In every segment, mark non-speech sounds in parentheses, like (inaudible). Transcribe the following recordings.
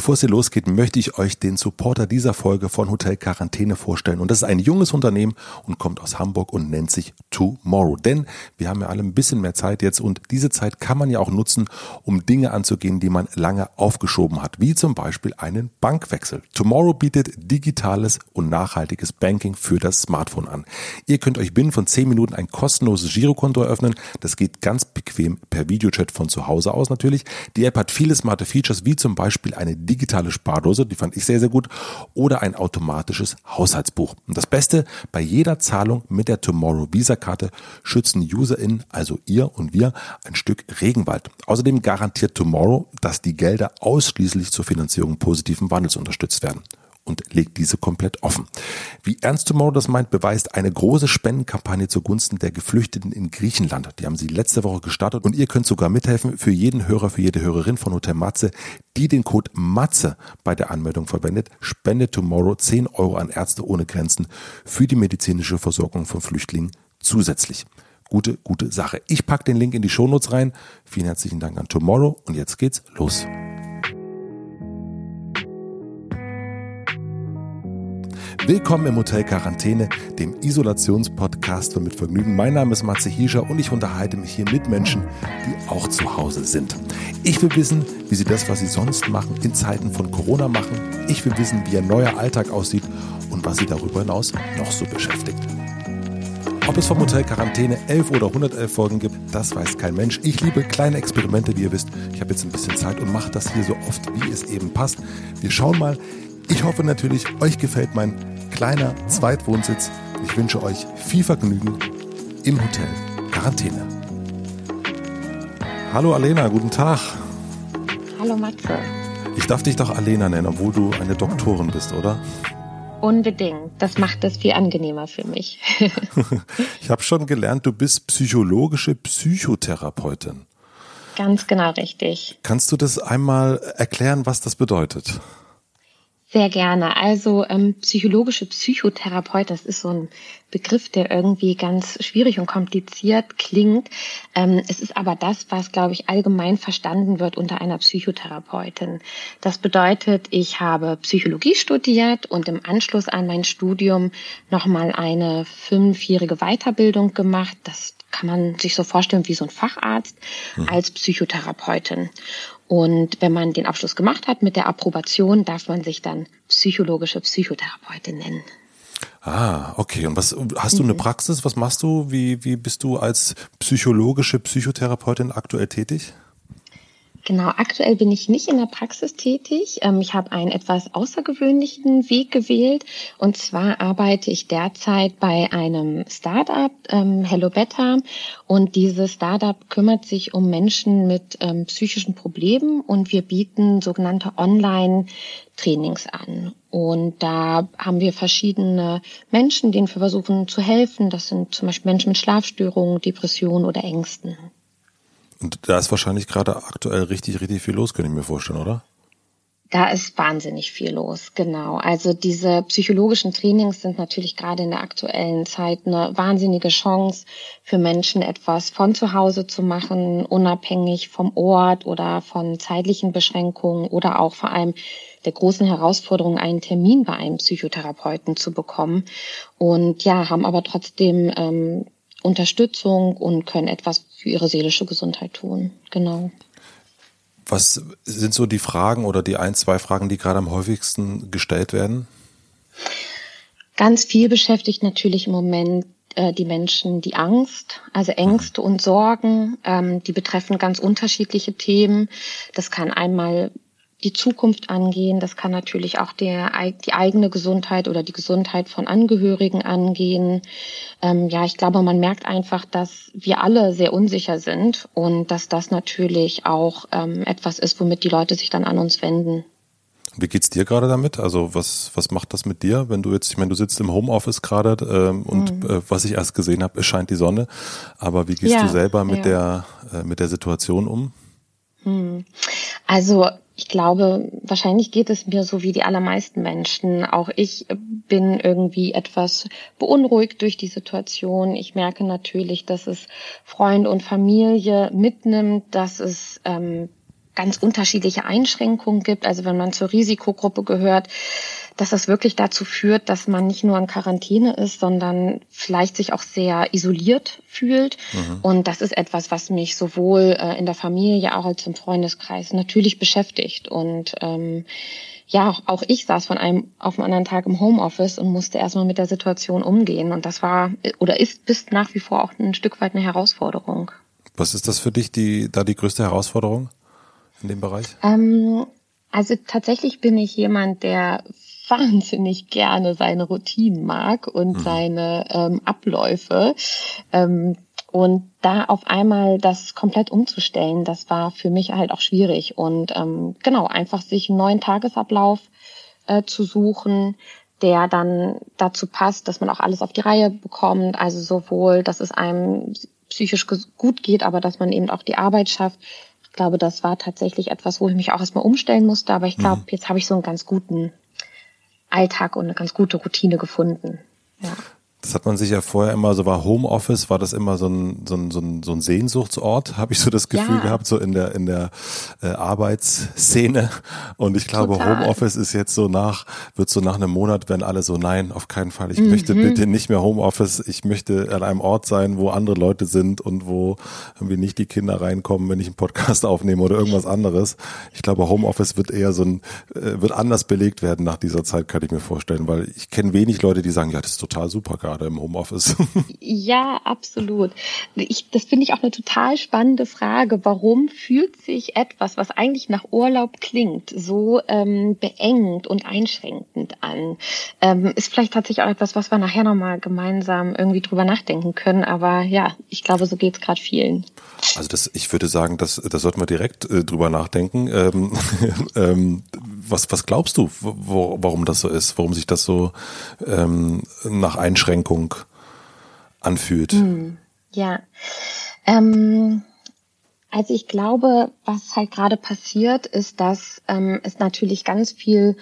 Bevor es hier losgeht, möchte ich euch den Supporter dieser Folge von Hotel Quarantäne vorstellen. Und das ist ein junges Unternehmen und kommt aus Hamburg und nennt sich Tomorrow. Denn wir haben ja alle ein bisschen mehr Zeit jetzt und diese Zeit kann man ja auch nutzen, um Dinge anzugehen, die man lange aufgeschoben hat, wie zum Beispiel einen Bankwechsel. Tomorrow bietet digitales und nachhaltiges Banking für das Smartphone an. Ihr könnt euch binnen von 10 Minuten ein kostenloses Girokonto eröffnen. Das geht ganz bequem per Videochat von zu Hause aus natürlich. Die App hat viele smarte Features, wie zum Beispiel eine digitale Spardose, die fand ich sehr, sehr gut, oder ein automatisches Haushaltsbuch. Und das Beste, bei jeder Zahlung mit der Tomorrow Visa-Karte schützen UserInnen, also ihr und wir, ein Stück Regenwald. Außerdem garantiert Tomorrow, dass die Gelder ausschließlich zur Finanzierung positiven Wandels unterstützt werden und legt diese komplett offen. Wie Ernst Tomorrow das meint, beweist eine große Spendenkampagne zugunsten der Geflüchteten in Griechenland. Die haben sie letzte Woche gestartet und ihr könnt sogar mithelfen für jeden Hörer, für jede Hörerin von Hotel Matze, die den Code Matze bei der Anmeldung verwendet, spendet Tomorrow 10 Euro an Ärzte ohne Grenzen für die medizinische Versorgung von Flüchtlingen zusätzlich. Gute, gute Sache. Ich packe den Link in die Shownotes rein. Vielen herzlichen Dank an Tomorrow und jetzt geht's los. Willkommen im Hotel Quarantäne, dem Isolationspodcast für mit Vergnügen. Mein Name ist Matze Hiescher und ich unterhalte mich hier mit Menschen, die auch zu Hause sind. Ich will wissen, wie sie das, was sie sonst machen, in Zeiten von Corona machen. Ich will wissen, wie ihr neuer Alltag aussieht und was sie darüber hinaus noch so beschäftigt. Ob es vom Hotel Quarantäne 11 oder 111 Folgen gibt, das weiß kein Mensch. Ich liebe kleine Experimente, wie ihr wisst. Ich habe jetzt ein bisschen Zeit und mache das hier so oft, wie es eben passt. Wir schauen mal. Ich hoffe natürlich, euch gefällt mein kleiner Zweitwohnsitz. Ich wünsche euch viel Vergnügen im Hotel Quarantäne. Hallo Alena, guten Tag. Hallo Matze. Ich darf dich doch Alena nennen, obwohl du eine Doktorin bist, oder? Unbedingt. Das macht es viel angenehmer für mich. (laughs) ich habe schon gelernt, du bist psychologische Psychotherapeutin. Ganz genau richtig. Kannst du das einmal erklären, was das bedeutet? Sehr gerne. Also ähm, psychologische Psychotherapeut, das ist so ein Begriff, der irgendwie ganz schwierig und kompliziert klingt. Ähm, es ist aber das, was, glaube ich, allgemein verstanden wird unter einer Psychotherapeutin. Das bedeutet, ich habe Psychologie studiert und im Anschluss an mein Studium nochmal eine fünfjährige Weiterbildung gemacht. Das kann man sich so vorstellen wie so ein Facharzt mhm. als Psychotherapeutin. Und wenn man den Abschluss gemacht hat mit der Approbation, darf man sich dann psychologische Psychotherapeutin nennen. Ah, okay. Und was hast du eine mhm. Praxis? Was machst du? Wie, wie bist du als psychologische Psychotherapeutin aktuell tätig? Genau, aktuell bin ich nicht in der Praxis tätig. Ähm, ich habe einen etwas außergewöhnlichen Weg gewählt. Und zwar arbeite ich derzeit bei einem Startup, ähm, Hello Better. Und dieses Startup kümmert sich um Menschen mit ähm, psychischen Problemen und wir bieten sogenannte Online-Trainings an. Und da haben wir verschiedene Menschen, denen wir versuchen zu helfen. Das sind zum Beispiel Menschen mit Schlafstörungen, Depressionen oder Ängsten. Und da ist wahrscheinlich gerade aktuell richtig, richtig viel los, könnte ich mir vorstellen, oder? Da ist wahnsinnig viel los, genau. Also diese psychologischen Trainings sind natürlich gerade in der aktuellen Zeit eine wahnsinnige Chance für Menschen, etwas von zu Hause zu machen, unabhängig vom Ort oder von zeitlichen Beschränkungen oder auch vor allem der großen Herausforderung, einen Termin bei einem Psychotherapeuten zu bekommen. Und ja, haben aber trotzdem ähm, Unterstützung und können etwas für ihre seelische Gesundheit tun. Genau. Was sind so die Fragen oder die ein, zwei Fragen, die gerade am häufigsten gestellt werden? Ganz viel beschäftigt natürlich im Moment äh, die Menschen die Angst, also Ängste und Sorgen. Ähm, die betreffen ganz unterschiedliche Themen. Das kann einmal die Zukunft angehen. Das kann natürlich auch der, die eigene Gesundheit oder die Gesundheit von Angehörigen angehen. Ähm, ja, ich glaube, man merkt einfach, dass wir alle sehr unsicher sind und dass das natürlich auch ähm, etwas ist, womit die Leute sich dann an uns wenden. Wie geht's dir gerade damit? Also was was macht das mit dir, wenn du jetzt, ich meine, du sitzt im Homeoffice gerade ähm, und mhm. äh, was ich erst gesehen habe, es scheint die Sonne. Aber wie gehst ja, du selber mit ja. der äh, mit der Situation um? Hm. Also ich glaube, wahrscheinlich geht es mir so wie die allermeisten Menschen. Auch ich bin irgendwie etwas beunruhigt durch die Situation. Ich merke natürlich, dass es Freunde und Familie mitnimmt, dass es ähm, ganz unterschiedliche Einschränkungen gibt. Also wenn man zur Risikogruppe gehört, dass das wirklich dazu führt, dass man nicht nur in Quarantäne ist, sondern vielleicht sich auch sehr isoliert fühlt. Mhm. Und das ist etwas, was mich sowohl äh, in der Familie auch als im Freundeskreis natürlich beschäftigt. Und ähm, ja, auch ich saß von einem auf den anderen Tag im Homeoffice und musste erstmal mit der Situation umgehen. Und das war oder ist bis nach wie vor auch ein Stück weit eine Herausforderung. Was ist das für dich, die, da die größte Herausforderung in dem Bereich? Ähm, also tatsächlich bin ich jemand, der wahnsinnig gerne seine Routinen mag und mhm. seine ähm, Abläufe. Ähm, und da auf einmal das komplett umzustellen, das war für mich halt auch schwierig. Und ähm, genau, einfach sich einen neuen Tagesablauf äh, zu suchen, der dann dazu passt, dass man auch alles auf die Reihe bekommt. Also sowohl, dass es einem psychisch gut geht, aber dass man eben auch die Arbeit schafft. Ich glaube, das war tatsächlich etwas, wo ich mich auch erstmal umstellen musste. Aber ich glaube, mhm. jetzt habe ich so einen ganz guten Alltag und eine ganz gute Routine gefunden. Ja. Das hat man sich ja vorher immer, so war Homeoffice, war das immer so ein, so ein, so ein, so ein Sehnsuchtsort, (laughs) habe ich so das Gefühl ja. gehabt, so in der, in der äh, Arbeitsszene. Und ich glaube, Total. Homeoffice ist jetzt so nach, wird so nach einem Monat, wenn alle so, nein, auf keinen Fall, ich mhm. möchte bitte nicht mehr Homeoffice, ich möchte an einem Ort sein, wo andere Leute sind und wo irgendwie nicht die Kinder reinkommen, wenn ich einen Podcast (laughs) aufnehme oder irgendwas anderes. Ich glaube, Homeoffice wird eher so ein, äh, wird anders belegt werden nach dieser Zeit, kann ich mir vorstellen, weil ich kenne wenig Leute, die sagen, ja, das ist total super, gerade im Homeoffice. Ja, absolut. Ich, das finde ich auch eine total spannende Frage. Warum fühlt sich etwas, was eigentlich nach Urlaub klingt, so ähm, beengend und einschränkend an? Ähm, ist vielleicht tatsächlich auch etwas, was wir nachher nochmal gemeinsam irgendwie drüber nachdenken können. Aber ja, ich glaube, so geht es gerade vielen. Also das, ich würde sagen, das, das sollten wir direkt äh, drüber nachdenken. Ähm, (laughs) ähm, was, was glaubst du, wo, warum das so ist, warum sich das so ähm, nach Einschränkung anfühlt? Hm, ja. Ähm, also ich glaube, was halt gerade passiert, ist, dass ähm, es natürlich ganz viel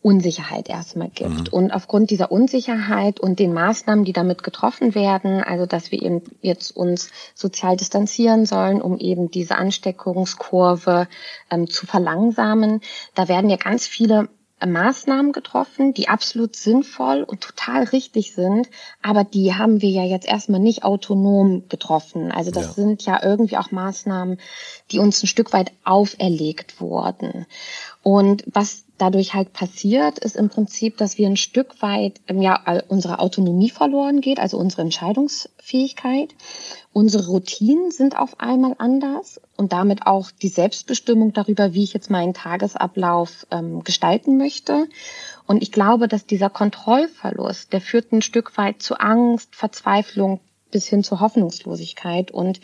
Unsicherheit erstmal gibt. Mhm. Und aufgrund dieser Unsicherheit und den Maßnahmen, die damit getroffen werden, also dass wir eben jetzt uns sozial distanzieren sollen, um eben diese Ansteckungskurve ähm, zu verlangsamen, da werden ja ganz viele Maßnahmen getroffen, die absolut sinnvoll und total richtig sind, aber die haben wir ja jetzt erstmal nicht autonom getroffen. Also das ja. sind ja irgendwie auch Maßnahmen, die uns ein Stück weit auferlegt wurden. Und was dadurch halt passiert, ist im Prinzip, dass wir ein Stück weit ähm, ja unsere Autonomie verloren geht, also unsere Entscheidungsfähigkeit. Unsere Routinen sind auf einmal anders und damit auch die Selbstbestimmung darüber, wie ich jetzt meinen Tagesablauf ähm, gestalten möchte. Und ich glaube, dass dieser Kontrollverlust, der führt ein Stück weit zu Angst, Verzweiflung bis hin zur Hoffnungslosigkeit und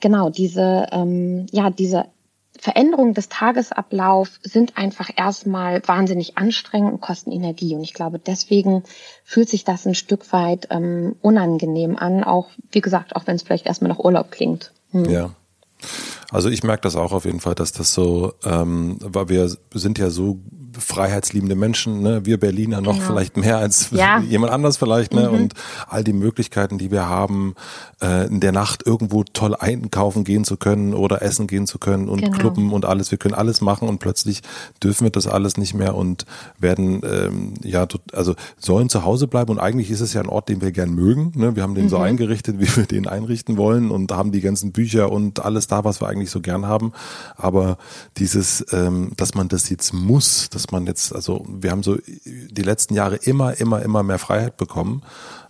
genau diese ähm, ja diese Veränderungen des Tagesablaufs sind einfach erstmal wahnsinnig anstrengend und kosten Energie. Und ich glaube, deswegen fühlt sich das ein Stück weit ähm, unangenehm an, auch wie gesagt, auch wenn es vielleicht erstmal nach Urlaub klingt. Hm. Ja. Also ich merke das auch auf jeden Fall, dass das so, ähm, weil wir sind ja so freiheitsliebende Menschen, ne? wir Berliner noch genau. vielleicht mehr als ja. jemand anders vielleicht, ne? Mhm. Und all die Möglichkeiten, die wir haben, äh, in der Nacht irgendwo toll einkaufen gehen zu können oder essen gehen zu können und genau. Clubben und alles. Wir können alles machen und plötzlich dürfen wir das alles nicht mehr und werden ähm, ja also sollen zu Hause bleiben und eigentlich ist es ja ein Ort, den wir gern mögen. Ne? Wir haben den mhm. so eingerichtet, (laughs) wie wir den einrichten wollen und haben die ganzen Bücher und alles da, was wir eigentlich so gern haben. Aber dieses, ähm, dass man das jetzt muss, dass man jetzt, also wir haben so die letzten Jahre immer, immer, immer mehr Freiheit bekommen.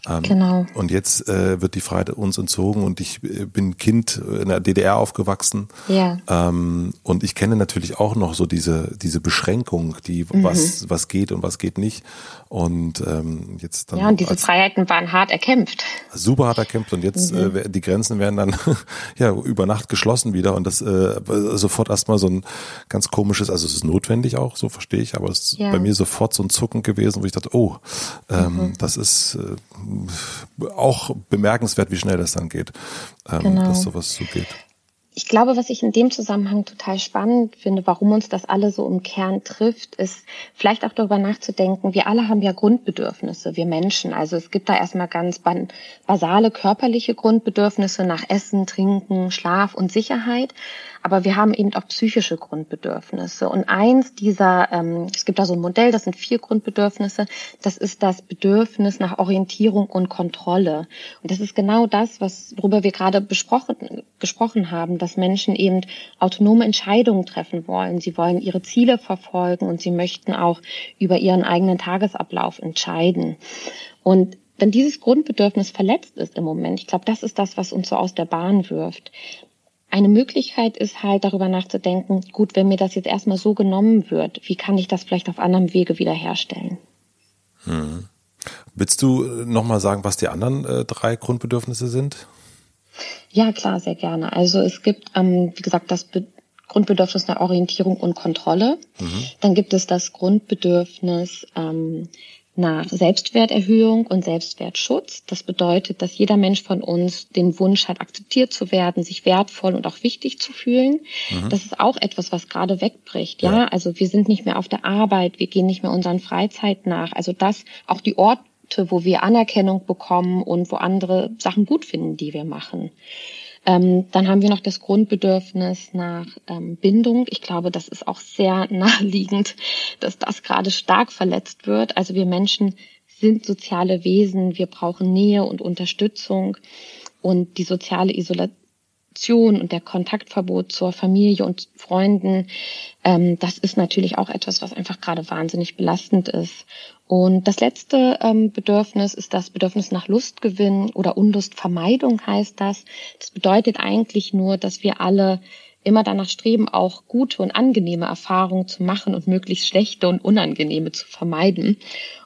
Ähm, genau. Und jetzt äh, wird die Freiheit uns entzogen und ich äh, bin Kind in der DDR aufgewachsen. Ja. Ähm, und ich kenne natürlich auch noch so diese, diese Beschränkung, die mhm. was, was geht und was geht nicht. Und ähm, jetzt dann. Ja, und diese Freiheiten waren hart erkämpft. Super hart erkämpft. Und jetzt mhm. äh, die Grenzen werden dann (laughs) ja über Nacht geschlossen wieder. Und das äh, sofort erstmal so ein ganz komisches, also es ist notwendig auch, so verstehe ich, aber es ist ja. bei mir sofort so ein Zucken gewesen, wo ich dachte, oh, ähm, mhm. das ist äh, auch bemerkenswert, wie schnell das dann geht, ähm, genau. dass sowas so geht. Ich glaube, was ich in dem Zusammenhang total spannend finde, warum uns das alle so im Kern trifft, ist vielleicht auch darüber nachzudenken, wir alle haben ja Grundbedürfnisse, wir Menschen. Also es gibt da erstmal ganz basale körperliche Grundbedürfnisse nach Essen, Trinken, Schlaf und Sicherheit. Aber wir haben eben auch psychische Grundbedürfnisse. Und eins dieser, ähm, es gibt da so ein Modell, das sind vier Grundbedürfnisse, das ist das Bedürfnis nach Orientierung und Kontrolle. Und das ist genau das, was, worüber wir gerade besprochen, gesprochen haben, dass Menschen eben autonome Entscheidungen treffen wollen. Sie wollen ihre Ziele verfolgen und sie möchten auch über ihren eigenen Tagesablauf entscheiden. Und wenn dieses Grundbedürfnis verletzt ist im Moment, ich glaube, das ist das, was uns so aus der Bahn wirft. Eine Möglichkeit ist halt darüber nachzudenken, gut, wenn mir das jetzt erstmal so genommen wird, wie kann ich das vielleicht auf anderem Wege wiederherstellen? Hm. Willst du äh, nochmal sagen, was die anderen äh, drei Grundbedürfnisse sind? Ja, klar, sehr gerne. Also es gibt, ähm, wie gesagt, das Be Grundbedürfnis nach Orientierung und Kontrolle. Mhm. Dann gibt es das Grundbedürfnis ähm, nach Selbstwerterhöhung und Selbstwertschutz. Das bedeutet, dass jeder Mensch von uns den Wunsch hat, akzeptiert zu werden, sich wertvoll und auch wichtig zu fühlen. Mhm. Das ist auch etwas, was gerade wegbricht. Ja? ja, also wir sind nicht mehr auf der Arbeit, wir gehen nicht mehr unseren Freizeit nach. Also das, auch die Orte, wo wir Anerkennung bekommen und wo andere Sachen gut finden, die wir machen. Ähm, dann haben wir noch das Grundbedürfnis nach ähm, Bindung. Ich glaube, das ist auch sehr (laughs) naheliegend, dass das gerade stark verletzt wird. Also wir Menschen sind soziale Wesen, wir brauchen Nähe und Unterstützung und die soziale Isolation und der Kontaktverbot zur Familie und Freunden, ähm, das ist natürlich auch etwas, was einfach gerade wahnsinnig belastend ist. Und das letzte ähm, Bedürfnis ist das Bedürfnis nach Lustgewinn oder Unlustvermeidung heißt das. Das bedeutet eigentlich nur, dass wir alle immer danach streben, auch gute und angenehme Erfahrungen zu machen und möglichst schlechte und unangenehme zu vermeiden.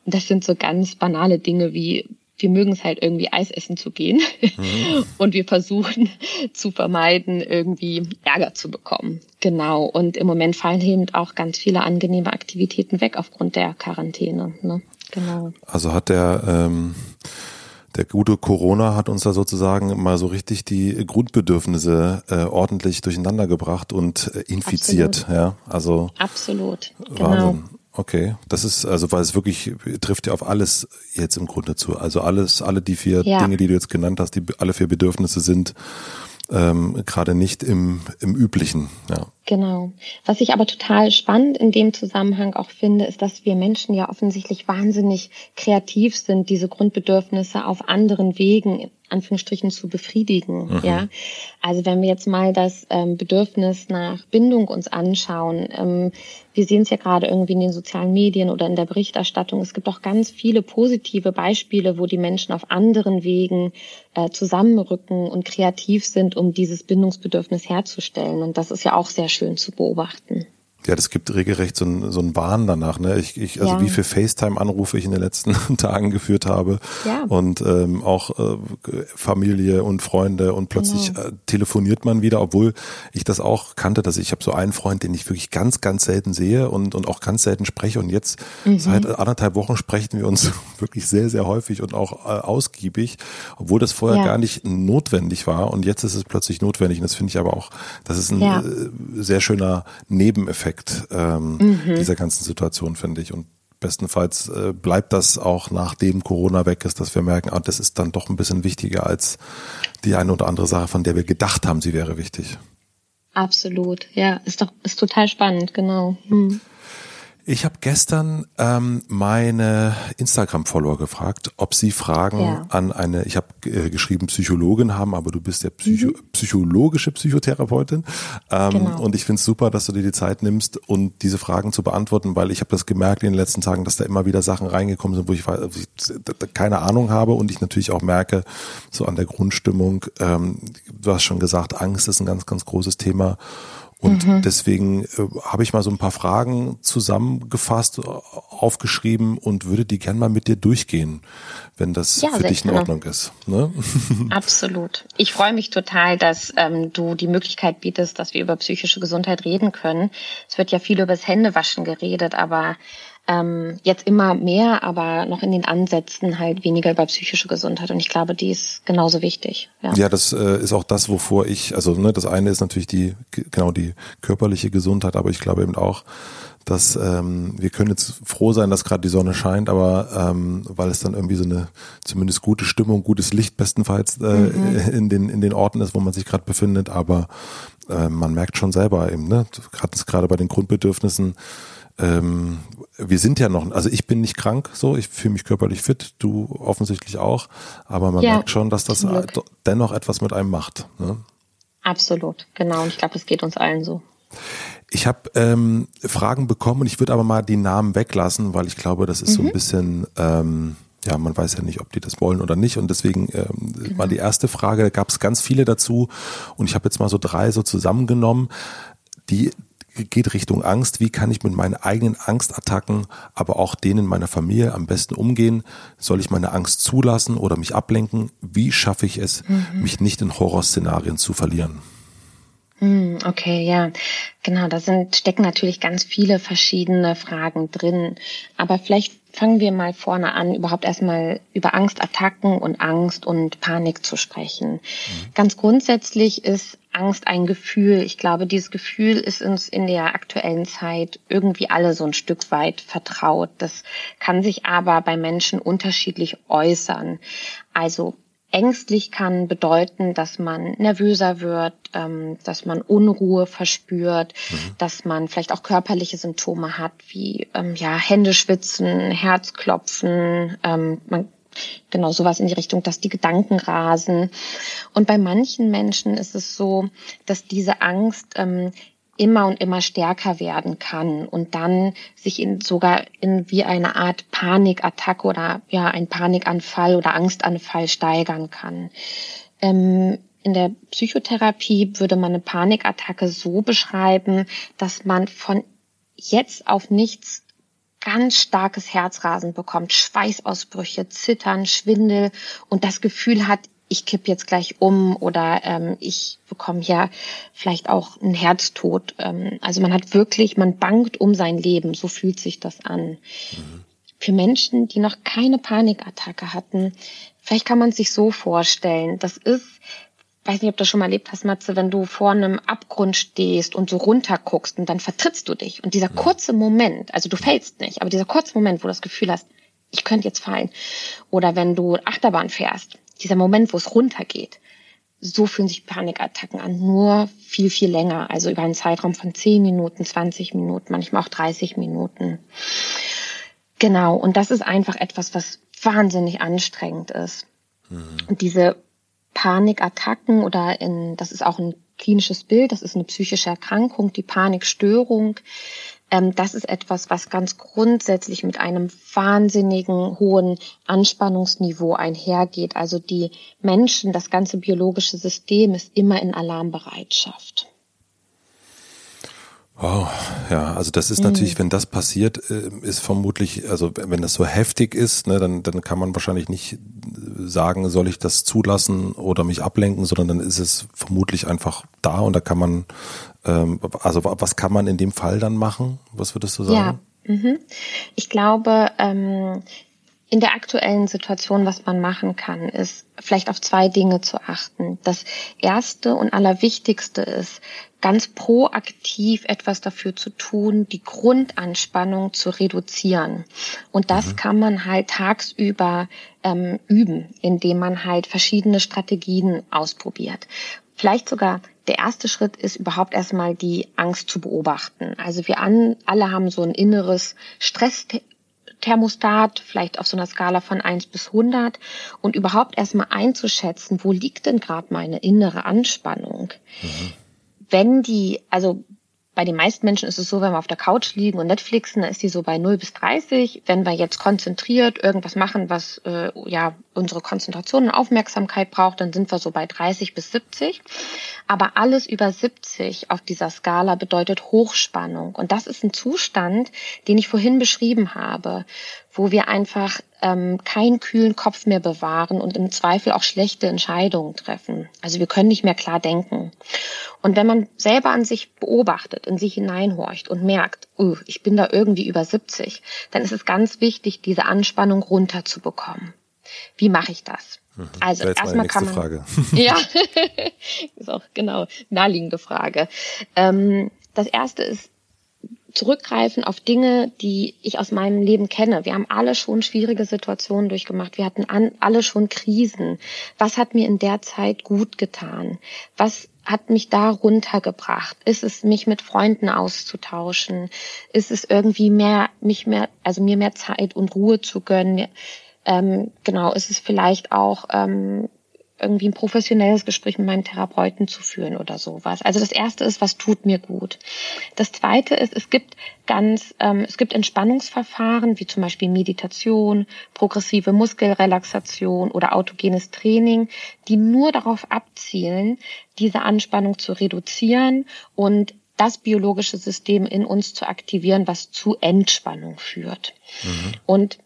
Und das sind so ganz banale Dinge wie wir mögen es halt irgendwie Eis essen zu gehen mhm. (laughs) und wir versuchen zu vermeiden, irgendwie Ärger zu bekommen. Genau. Und im Moment fallen eben auch ganz viele angenehme Aktivitäten weg aufgrund der Quarantäne. Ne? Genau. Also hat der ähm, der gute Corona hat uns da sozusagen mal so richtig die Grundbedürfnisse äh, ordentlich durcheinander gebracht und äh, infiziert. Absolut. Ja, also absolut. Genau. Okay, das ist also, weil es wirklich trifft ja auf alles jetzt im Grunde zu. Also alles, alle die vier ja. Dinge, die du jetzt genannt hast, die alle vier Bedürfnisse sind ähm, gerade nicht im, im üblichen. Ja. Genau. Was ich aber total spannend in dem Zusammenhang auch finde, ist, dass wir Menschen ja offensichtlich wahnsinnig kreativ sind, diese Grundbedürfnisse auf anderen Wegen Anführungsstrichen zu befriedigen. Mhm. Ja, also wenn wir jetzt mal das ähm, Bedürfnis nach Bindung uns anschauen, ähm, wir sehen es ja gerade irgendwie in den sozialen Medien oder in der Berichterstattung. Es gibt auch ganz viele positive Beispiele, wo die Menschen auf anderen Wegen äh, zusammenrücken und kreativ sind, um dieses Bindungsbedürfnis herzustellen. Und das ist ja auch sehr schön zu beobachten. Ja, das gibt regelrecht so ein, so ein Wahn danach. Ne? Ich, ich, also ja. wie viel FaceTime-Anrufe ich in den letzten (laughs) Tagen geführt habe ja. und ähm, auch äh, Familie und Freunde und plötzlich genau. äh, telefoniert man wieder, obwohl ich das auch kannte, dass ich habe so einen Freund, den ich wirklich ganz, ganz selten sehe und, und auch ganz selten spreche und jetzt mhm. seit anderthalb Wochen sprechen wir uns (laughs) wirklich sehr, sehr häufig und auch äh, ausgiebig, obwohl das vorher ja. gar nicht notwendig war und jetzt ist es plötzlich notwendig und das finde ich aber auch, das ist ein äh, sehr schöner Nebeneffekt Aspekt ähm, mhm. dieser ganzen Situation, finde ich. Und bestenfalls äh, bleibt das auch nachdem Corona weg ist, dass wir merken, ah, das ist dann doch ein bisschen wichtiger als die eine oder andere Sache, von der wir gedacht haben, sie wäre wichtig. Absolut, ja, ist doch ist total spannend, genau. Hm. Ich habe gestern ähm, meine Instagram-Follower gefragt, ob sie Fragen ja. an eine, ich habe äh, geschrieben Psychologin haben, aber du bist ja Psycho, mhm. psychologische Psychotherapeutin. Ähm, genau. Und ich finde es super, dass du dir die Zeit nimmst und diese Fragen zu beantworten, weil ich habe das gemerkt in den letzten Tagen, dass da immer wieder Sachen reingekommen sind, wo ich, wo ich keine Ahnung habe und ich natürlich auch merke, so an der Grundstimmung, ähm, du hast schon gesagt, Angst ist ein ganz, ganz großes Thema. Und mhm. deswegen äh, habe ich mal so ein paar Fragen zusammengefasst, aufgeschrieben und würde die gern mal mit dir durchgehen, wenn das ja, für dich in Ordnung ist. Ne? (laughs) Absolut. Ich freue mich total, dass ähm, du die Möglichkeit bietest, dass wir über psychische Gesundheit reden können. Es wird ja viel über das Händewaschen geredet, aber ähm, jetzt immer mehr, aber noch in den Ansätzen halt weniger über psychische Gesundheit. Und ich glaube, die ist genauso wichtig. Ja, ja das äh, ist auch das, wovor ich, also ne, das eine ist natürlich die, genau die körperliche Gesundheit, aber ich glaube eben auch, dass ähm, wir können jetzt froh sein, dass gerade die Sonne scheint, aber ähm, weil es dann irgendwie so eine zumindest gute Stimmung, gutes Licht bestenfalls äh, mhm. in den in den Orten ist, wo man sich gerade befindet, aber äh, man merkt schon selber eben, ne, gerade bei den Grundbedürfnissen, ähm, wir sind ja noch, also ich bin nicht krank, so, ich fühle mich körperlich fit, du offensichtlich auch, aber man ja, merkt schon, dass das dennoch etwas mit einem macht. Ne? Absolut, genau. Und ich glaube, es geht uns allen so. Ich habe ähm, Fragen bekommen und ich würde aber mal die Namen weglassen, weil ich glaube, das ist mhm. so ein mhm. bisschen, ähm, ja, man weiß ja nicht, ob die das wollen oder nicht. Und deswegen ähm, genau. war die erste Frage, da gab es ganz viele dazu und ich habe jetzt mal so drei so zusammengenommen. Die geht Richtung Angst. Wie kann ich mit meinen eigenen Angstattacken, aber auch denen meiner Familie am besten umgehen? Soll ich meine Angst zulassen oder mich ablenken? Wie schaffe ich es, mhm. mich nicht in Horrorszenarien zu verlieren? Hm, okay, ja, genau. Da sind stecken natürlich ganz viele verschiedene Fragen drin. Aber vielleicht fangen wir mal vorne an, überhaupt erstmal über Angstattacken und Angst und Panik zu sprechen. Mhm. Ganz grundsätzlich ist Angst ein Gefühl. Ich glaube, dieses Gefühl ist uns in der aktuellen Zeit irgendwie alle so ein Stück weit vertraut. Das kann sich aber bei Menschen unterschiedlich äußern. Also Ängstlich kann bedeuten, dass man nervöser wird, ähm, dass man Unruhe verspürt, mhm. dass man vielleicht auch körperliche Symptome hat, wie ähm, ja Hände schwitzen, Herzklopfen, ähm, man genau sowas in die Richtung, dass die Gedanken rasen. Und bei manchen Menschen ist es so, dass diese Angst ähm, immer und immer stärker werden kann und dann sich in sogar in wie eine Art Panikattacke oder ja ein Panikanfall oder Angstanfall steigern kann. Ähm, in der Psychotherapie würde man eine Panikattacke so beschreiben, dass man von jetzt auf nichts ganz starkes Herzrasen bekommt, Schweißausbrüche, Zittern, Schwindel und das Gefühl hat, ich kipp jetzt gleich um oder ähm, ich bekomme ja vielleicht auch einen Herztod. Ähm, also man hat wirklich, man bangt um sein Leben, so fühlt sich das an. Mhm. Für Menschen, die noch keine Panikattacke hatten, vielleicht kann man sich so vorstellen, das ist, weiß nicht, ob du das schon mal erlebt hast, Matze, wenn du vor einem Abgrund stehst und so runter guckst und dann vertrittst du dich. Und dieser kurze Moment, also du fällst nicht, aber dieser kurze Moment, wo du das Gefühl hast, ich könnte jetzt fallen. Oder wenn du Achterbahn fährst dieser Moment, wo es runtergeht, so fühlen sich Panikattacken an, nur viel, viel länger, also über einen Zeitraum von 10 Minuten, 20 Minuten, manchmal auch 30 Minuten. Genau, und das ist einfach etwas, was wahnsinnig anstrengend ist. Mhm. Und diese Panikattacken oder in, das ist auch ein klinisches Bild, das ist eine psychische Erkrankung, die Panikstörung, ähm, das ist etwas, was ganz grundsätzlich mit einem wahnsinnigen hohen Anspannungsniveau einhergeht. Also die Menschen, das ganze biologische System ist immer in Alarmbereitschaft. Wow, ja, also das ist natürlich, mhm. wenn das passiert, äh, ist vermutlich, also wenn das so heftig ist, ne, dann, dann kann man wahrscheinlich nicht sagen, soll ich das zulassen oder mich ablenken, sondern dann ist es vermutlich einfach da und da kann man ähm, also was kann man in dem Fall dann machen? Was würdest du sagen? Ja, mhm. ich glaube, ähm, in der aktuellen Situation, was man machen kann, ist vielleicht auf zwei Dinge zu achten. Das erste und allerwichtigste ist, ganz proaktiv etwas dafür zu tun, die Grundanspannung zu reduzieren. Und das mhm. kann man halt tagsüber ähm, üben, indem man halt verschiedene Strategien ausprobiert. Vielleicht sogar der erste Schritt ist überhaupt erstmal die Angst zu beobachten. Also wir an, alle haben so ein inneres Stressthermostat, vielleicht auf so einer Skala von eins bis hundert und überhaupt erstmal einzuschätzen, wo liegt denn gerade meine innere Anspannung? Mhm. Wenn die, also bei den meisten Menschen ist es so, wenn wir auf der Couch liegen und Netflixen, dann ist die so bei 0 bis 30. Wenn wir jetzt konzentriert irgendwas machen, was äh, ja unsere Konzentration und Aufmerksamkeit braucht, dann sind wir so bei 30 bis 70. Aber alles über 70 auf dieser Skala bedeutet Hochspannung. Und das ist ein Zustand, den ich vorhin beschrieben habe, wo wir einfach ähm, keinen kühlen Kopf mehr bewahren und im Zweifel auch schlechte Entscheidungen treffen. Also wir können nicht mehr klar denken. Und wenn man selber an sich beobachtet, in sich hineinhorcht und merkt, uh, ich bin da irgendwie über 70, dann ist es ganz wichtig, diese Anspannung runterzubekommen. Wie mache ich das? Mhm. Also erstmal kann man. Frage. (laughs) ja, (laughs) ist auch genau naheliegende Frage. Ähm, das erste ist zurückgreifen auf Dinge, die ich aus meinem Leben kenne. Wir haben alle schon schwierige Situationen durchgemacht. Wir hatten an, alle schon Krisen. Was hat mir in der Zeit gut getan? Was hat mich da runtergebracht? Ist es mich mit Freunden auszutauschen? Ist es irgendwie mehr, mich mehr, also mir mehr Zeit und Ruhe zu gönnen? Ähm, genau, ist es vielleicht auch ähm, irgendwie ein professionelles Gespräch mit meinem Therapeuten zu führen oder sowas. Also das erste ist, was tut mir gut. Das zweite ist, es gibt ganz, ähm, es gibt Entspannungsverfahren wie zum Beispiel Meditation, progressive Muskelrelaxation oder autogenes Training, die nur darauf abzielen, diese Anspannung zu reduzieren und das biologische System in uns zu aktivieren, was zu Entspannung führt. Mhm. Und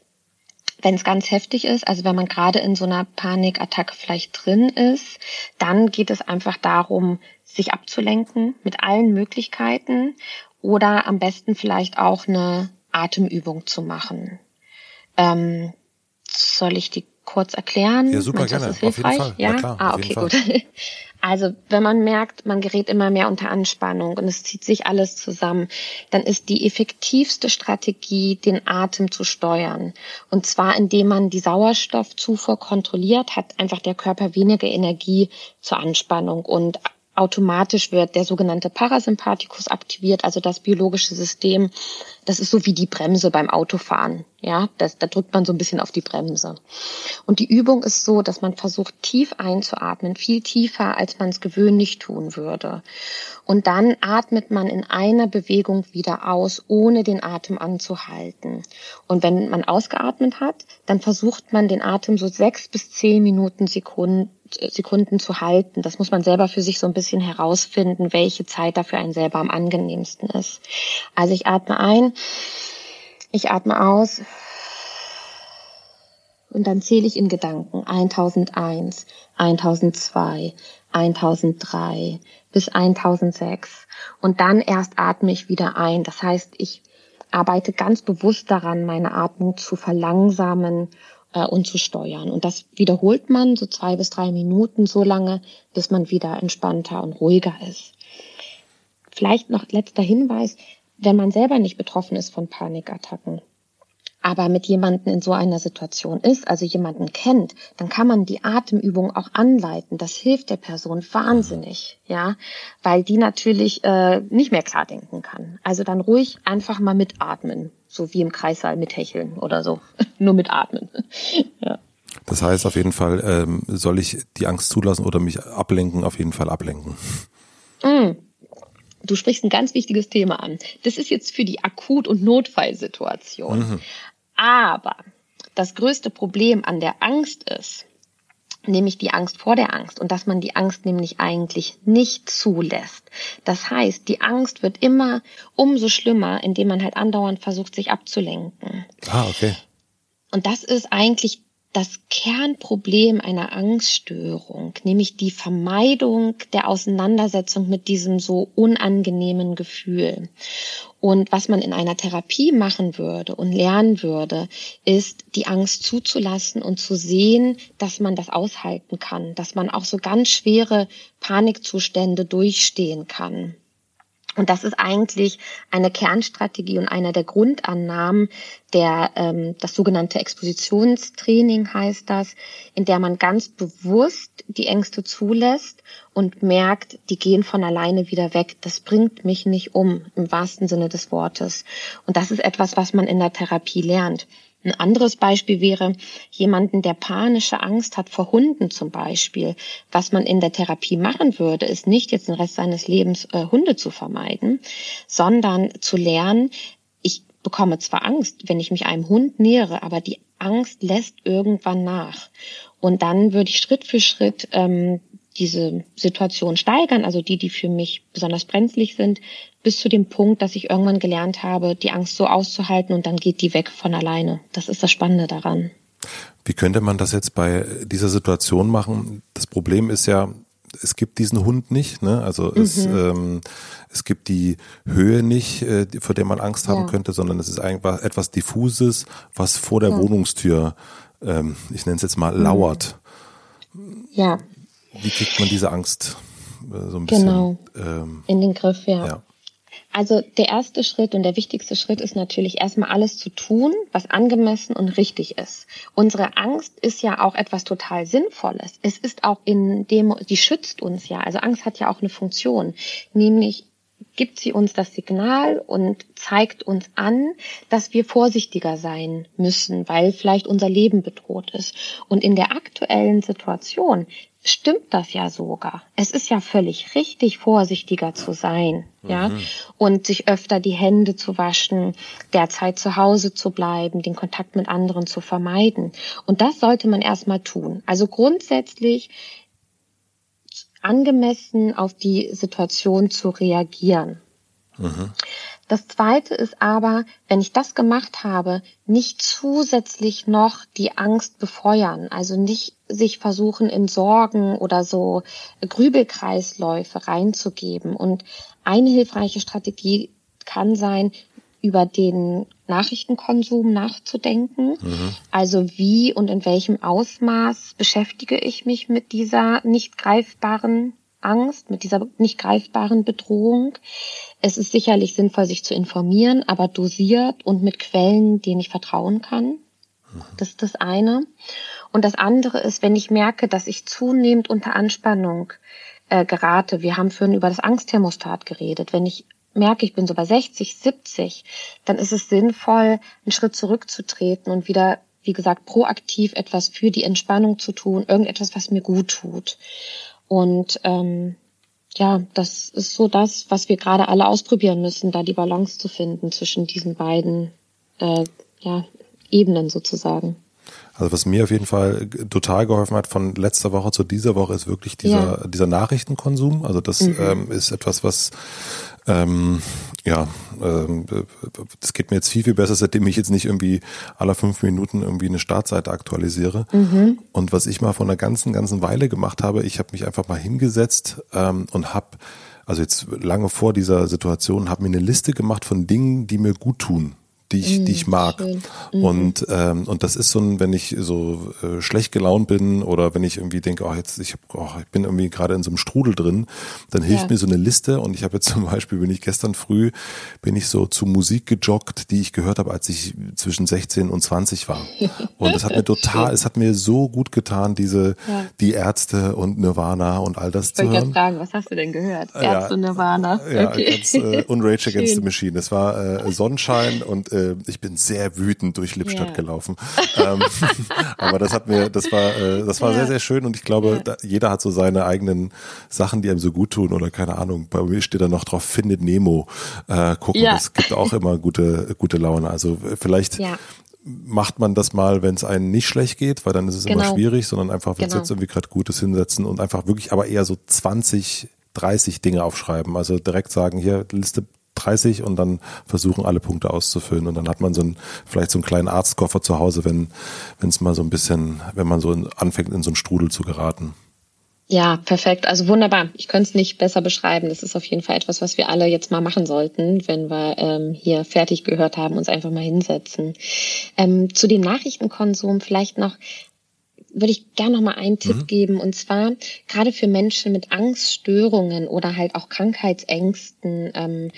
wenn es ganz heftig ist, also wenn man gerade in so einer Panikattacke vielleicht drin ist, dann geht es einfach darum, sich abzulenken mit allen Möglichkeiten oder am besten vielleicht auch eine Atemübung zu machen. Ähm, soll ich die kurz erklären? Ja, super Meinst, gerne. Das ist hilfreich? Auf jeden Fall. Ja, ja klar, ah, okay, gut. (laughs) Also wenn man merkt, man gerät immer mehr unter Anspannung und es zieht sich alles zusammen, dann ist die effektivste Strategie, den Atem zu steuern. Und zwar indem man die Sauerstoffzufuhr kontrolliert, hat einfach der Körper weniger Energie zur Anspannung und automatisch wird der sogenannte Parasympathikus aktiviert, also das biologische System. Das ist so wie die Bremse beim Autofahren. Ja, das, da drückt man so ein bisschen auf die Bremse. Und die Übung ist so, dass man versucht, tief einzuatmen, viel tiefer, als man es gewöhnlich tun würde. Und dann atmet man in einer Bewegung wieder aus, ohne den Atem anzuhalten. Und wenn man ausgeatmet hat, dann versucht man den Atem so sechs bis zehn Minuten Sekunden Sekunden zu halten. Das muss man selber für sich so ein bisschen herausfinden, welche Zeit dafür einen selber am angenehmsten ist. Also ich atme ein, ich atme aus und dann zähle ich in Gedanken 1001, 1002, 1003 bis 1006 und dann erst atme ich wieder ein. Das heißt, ich arbeite ganz bewusst daran, meine Atmung zu verlangsamen äh, und zu steuern. Und das wiederholt man so zwei bis drei Minuten so lange, bis man wieder entspannter und ruhiger ist. Vielleicht noch letzter Hinweis, wenn man selber nicht betroffen ist von Panikattacken, aber mit jemandem in so einer Situation ist, also jemanden kennt, dann kann man die Atemübung auch anleiten. Das hilft der Person wahnsinnig, ja, weil die natürlich äh, nicht mehr klar denken kann. Also dann ruhig einfach mal mitatmen, so wie im Kreissaal mithecheln oder so, (laughs) nur mitatmen. (laughs) ja. Das heißt auf jeden Fall, ähm, soll ich die Angst zulassen oder mich ablenken? Auf jeden Fall ablenken. Mm. Du sprichst ein ganz wichtiges Thema an. Das ist jetzt für die Akut- und Notfallsituation. Mhm. Aber das größte Problem an der Angst ist, nämlich die Angst vor der Angst und dass man die Angst nämlich eigentlich nicht zulässt. Das heißt, die Angst wird immer umso schlimmer, indem man halt andauernd versucht, sich abzulenken. Ah, okay. Und das ist eigentlich das Kernproblem einer Angststörung, nämlich die Vermeidung der Auseinandersetzung mit diesem so unangenehmen Gefühl. Und was man in einer Therapie machen würde und lernen würde, ist die Angst zuzulassen und zu sehen, dass man das aushalten kann, dass man auch so ganz schwere Panikzustände durchstehen kann. Und das ist eigentlich eine Kernstrategie und einer der Grundannahmen der ähm, das sogenannte Expositionstraining heißt das, in der man ganz bewusst die Ängste zulässt und merkt, die gehen von alleine wieder weg. Das bringt mich nicht um im wahrsten Sinne des Wortes. Und das ist etwas, was man in der Therapie lernt. Ein anderes Beispiel wäre jemanden, der panische Angst hat vor Hunden zum Beispiel. Was man in der Therapie machen würde, ist nicht jetzt den Rest seines Lebens äh, Hunde zu vermeiden, sondern zu lernen, ich bekomme zwar Angst, wenn ich mich einem Hund nähere, aber die Angst lässt irgendwann nach. Und dann würde ich Schritt für Schritt ähm, diese Situation steigern, also die, die für mich besonders brenzlig sind, bis zu dem Punkt, dass ich irgendwann gelernt habe, die Angst so auszuhalten und dann geht die weg von alleine. Das ist das Spannende daran. Wie könnte man das jetzt bei dieser Situation machen? Das Problem ist ja, es gibt diesen Hund nicht, ne? Also mhm. es, ähm, es gibt die Höhe nicht, äh, vor der man Angst haben ja. könnte, sondern es ist einfach etwas diffuses, was vor der ja. Wohnungstür, ähm, ich nenne es jetzt mal, lauert. Ja. Wie kriegt man diese Angst äh, so ein bisschen genau. ähm, in den Griff? Ja. ja. Also der erste Schritt und der wichtigste Schritt ist natürlich erstmal alles zu tun, was angemessen und richtig ist. Unsere Angst ist ja auch etwas total Sinnvolles. Es ist auch in dem, die schützt uns ja. Also Angst hat ja auch eine Funktion, nämlich gibt sie uns das Signal und zeigt uns an, dass wir vorsichtiger sein müssen, weil vielleicht unser Leben bedroht ist. Und in der aktuellen Situation stimmt das ja sogar. Es ist ja völlig richtig, vorsichtiger zu sein, mhm. ja, und sich öfter die Hände zu waschen, derzeit zu Hause zu bleiben, den Kontakt mit anderen zu vermeiden. Und das sollte man erstmal tun. Also grundsätzlich angemessen auf die Situation zu reagieren. Mhm. Das Zweite ist aber, wenn ich das gemacht habe, nicht zusätzlich noch die Angst befeuern, also nicht sich versuchen in Sorgen oder so Grübelkreisläufe reinzugeben. Und eine hilfreiche Strategie kann sein, über den Nachrichtenkonsum nachzudenken. Mhm. Also wie und in welchem Ausmaß beschäftige ich mich mit dieser nicht greifbaren Angst, mit dieser nicht greifbaren Bedrohung. Es ist sicherlich sinnvoll, sich zu informieren, aber dosiert und mit Quellen, denen ich vertrauen kann. Mhm. Das ist das eine. Und das andere ist, wenn ich merke, dass ich zunehmend unter Anspannung äh, gerate. Wir haben vorhin über das Angstthermostat geredet. Wenn ich merke, ich bin so bei 60, 70, dann ist es sinnvoll, einen Schritt zurückzutreten und wieder, wie gesagt, proaktiv etwas für die Entspannung zu tun, irgendetwas, was mir gut tut. Und ähm, ja, das ist so das, was wir gerade alle ausprobieren müssen, da die Balance zu finden zwischen diesen beiden äh, ja, Ebenen sozusagen. Also was mir auf jeden Fall total geholfen hat von letzter Woche zu dieser Woche ist wirklich dieser, ja. dieser Nachrichtenkonsum. Also das mhm. ähm, ist etwas, was ähm, ja, ähm, das geht mir jetzt viel, viel besser, seitdem ich jetzt nicht irgendwie alle fünf Minuten irgendwie eine Startseite aktualisiere. Mhm. Und was ich mal vor einer ganzen, ganzen Weile gemacht habe, ich habe mich einfach mal hingesetzt ähm, und habe, also jetzt lange vor dieser Situation, habe mir eine Liste gemacht von Dingen, die mir gut tun die ich, mm, die ich mag. Mhm. Und, ähm, und das ist so ein, wenn ich so äh, schlecht gelaunt bin oder wenn ich irgendwie denke, oh, jetzt, ich, hab, oh, ich bin irgendwie gerade in so einem Strudel drin, dann hilft ja. mir so eine Liste. Und ich habe jetzt (laughs) zum Beispiel, bin ich gestern früh, bin ich so zu Musik gejoggt, die ich gehört habe, als ich zwischen 16 und 20 war. (laughs) Und das hat mir total, es hat mir so gut getan, diese, ja. die Ärzte und Nirvana und all das ich zu hören. Ich fragen, was hast du denn gehört? Ärzte, ja, Nirvana. Ja, okay. ganz, äh, und Rage Against the Machine. Es war äh, Sonnenschein und äh, äh, ich bin sehr wütend durch Lippstadt yeah. gelaufen. ähm, (laughs) aber das hat mir, das war, äh, das war ja. sehr, sehr schön und ich glaube, ja. da, jeder hat so seine eigenen Sachen, die einem so gut tun oder keine Ahnung. Bei mir steht da noch drauf, findet Nemo. Äh, gucken, ja. das gibt auch immer gute, gute Laune. Also vielleicht macht man das mal, wenn es einem nicht schlecht geht, weil dann ist es genau. immer schwierig, sondern einfach, wenn es genau. jetzt irgendwie gerade Gutes hinsetzen und einfach wirklich aber eher so 20 30 Dinge aufschreiben. Also direkt sagen, hier Liste 30 und dann versuchen alle Punkte auszufüllen und dann hat man so ein vielleicht so einen kleinen Arztkoffer zu Hause, wenn wenn es mal so ein bisschen, wenn man so anfängt in so einen Strudel zu geraten. Ja, perfekt. Also wunderbar. Ich könnte es nicht besser beschreiben. Das ist auf jeden Fall etwas, was wir alle jetzt mal machen sollten, wenn wir ähm, hier fertig gehört haben, uns einfach mal hinsetzen. Ähm, zu dem Nachrichtenkonsum vielleicht noch würde ich gerne noch mal einen Tipp mhm. geben und zwar gerade für Menschen mit Angststörungen oder halt auch Krankheitsängsten ähm,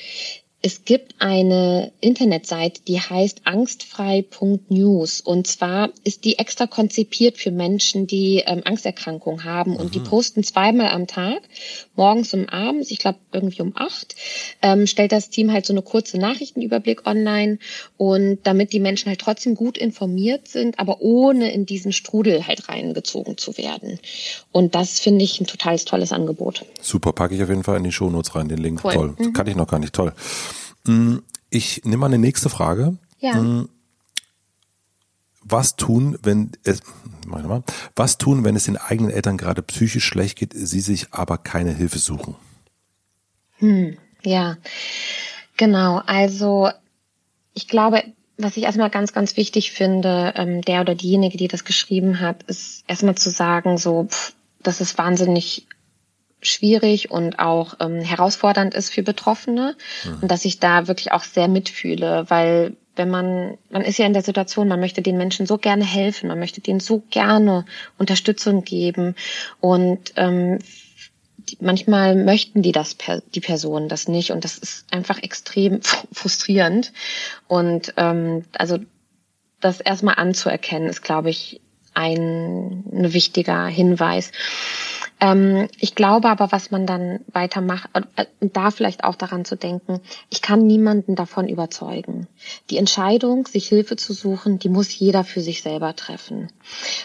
es gibt eine Internetseite, die heißt angstfrei.news. Und zwar ist die extra konzipiert für Menschen, die ähm, Angsterkrankungen haben. Und die mhm. posten zweimal am Tag, morgens und abends, ich glaube irgendwie um acht, ähm, stellt das Team halt so eine kurze Nachrichtenüberblick online. Und damit die Menschen halt trotzdem gut informiert sind, aber ohne in diesen Strudel halt reingezogen zu werden. Und das finde ich ein total tolles Angebot. Super, packe ich auf jeden Fall in die Shownotes rein, den Link. Cool. Toll. Mhm. Kann ich noch gar nicht. Toll. Mm, ich nehme mal eine nächste Frage. Ja. Mm, was tun, wenn es, mal, was tun, wenn es den eigenen Eltern gerade psychisch schlecht geht, sie sich aber keine Hilfe suchen? Hm, ja, genau. Also ich glaube, was ich erstmal ganz, ganz wichtig finde, ähm, der oder diejenige, die das geschrieben hat, ist erstmal zu sagen, so, pff, das ist wahnsinnig schwierig und auch ähm, herausfordernd ist für Betroffene mhm. und dass ich da wirklich auch sehr mitfühle, weil wenn man, man ist ja in der Situation, man möchte den Menschen so gerne helfen, man möchte denen so gerne Unterstützung geben und ähm, manchmal möchten die das, die Personen das nicht und das ist einfach extrem (laughs) frustrierend. Und ähm, also das erstmal anzuerkennen, ist, glaube ich, ein wichtiger Hinweis. Ähm, ich glaube aber, was man dann weitermacht, äh, da vielleicht auch daran zu denken, ich kann niemanden davon überzeugen. Die Entscheidung, sich Hilfe zu suchen, die muss jeder für sich selber treffen.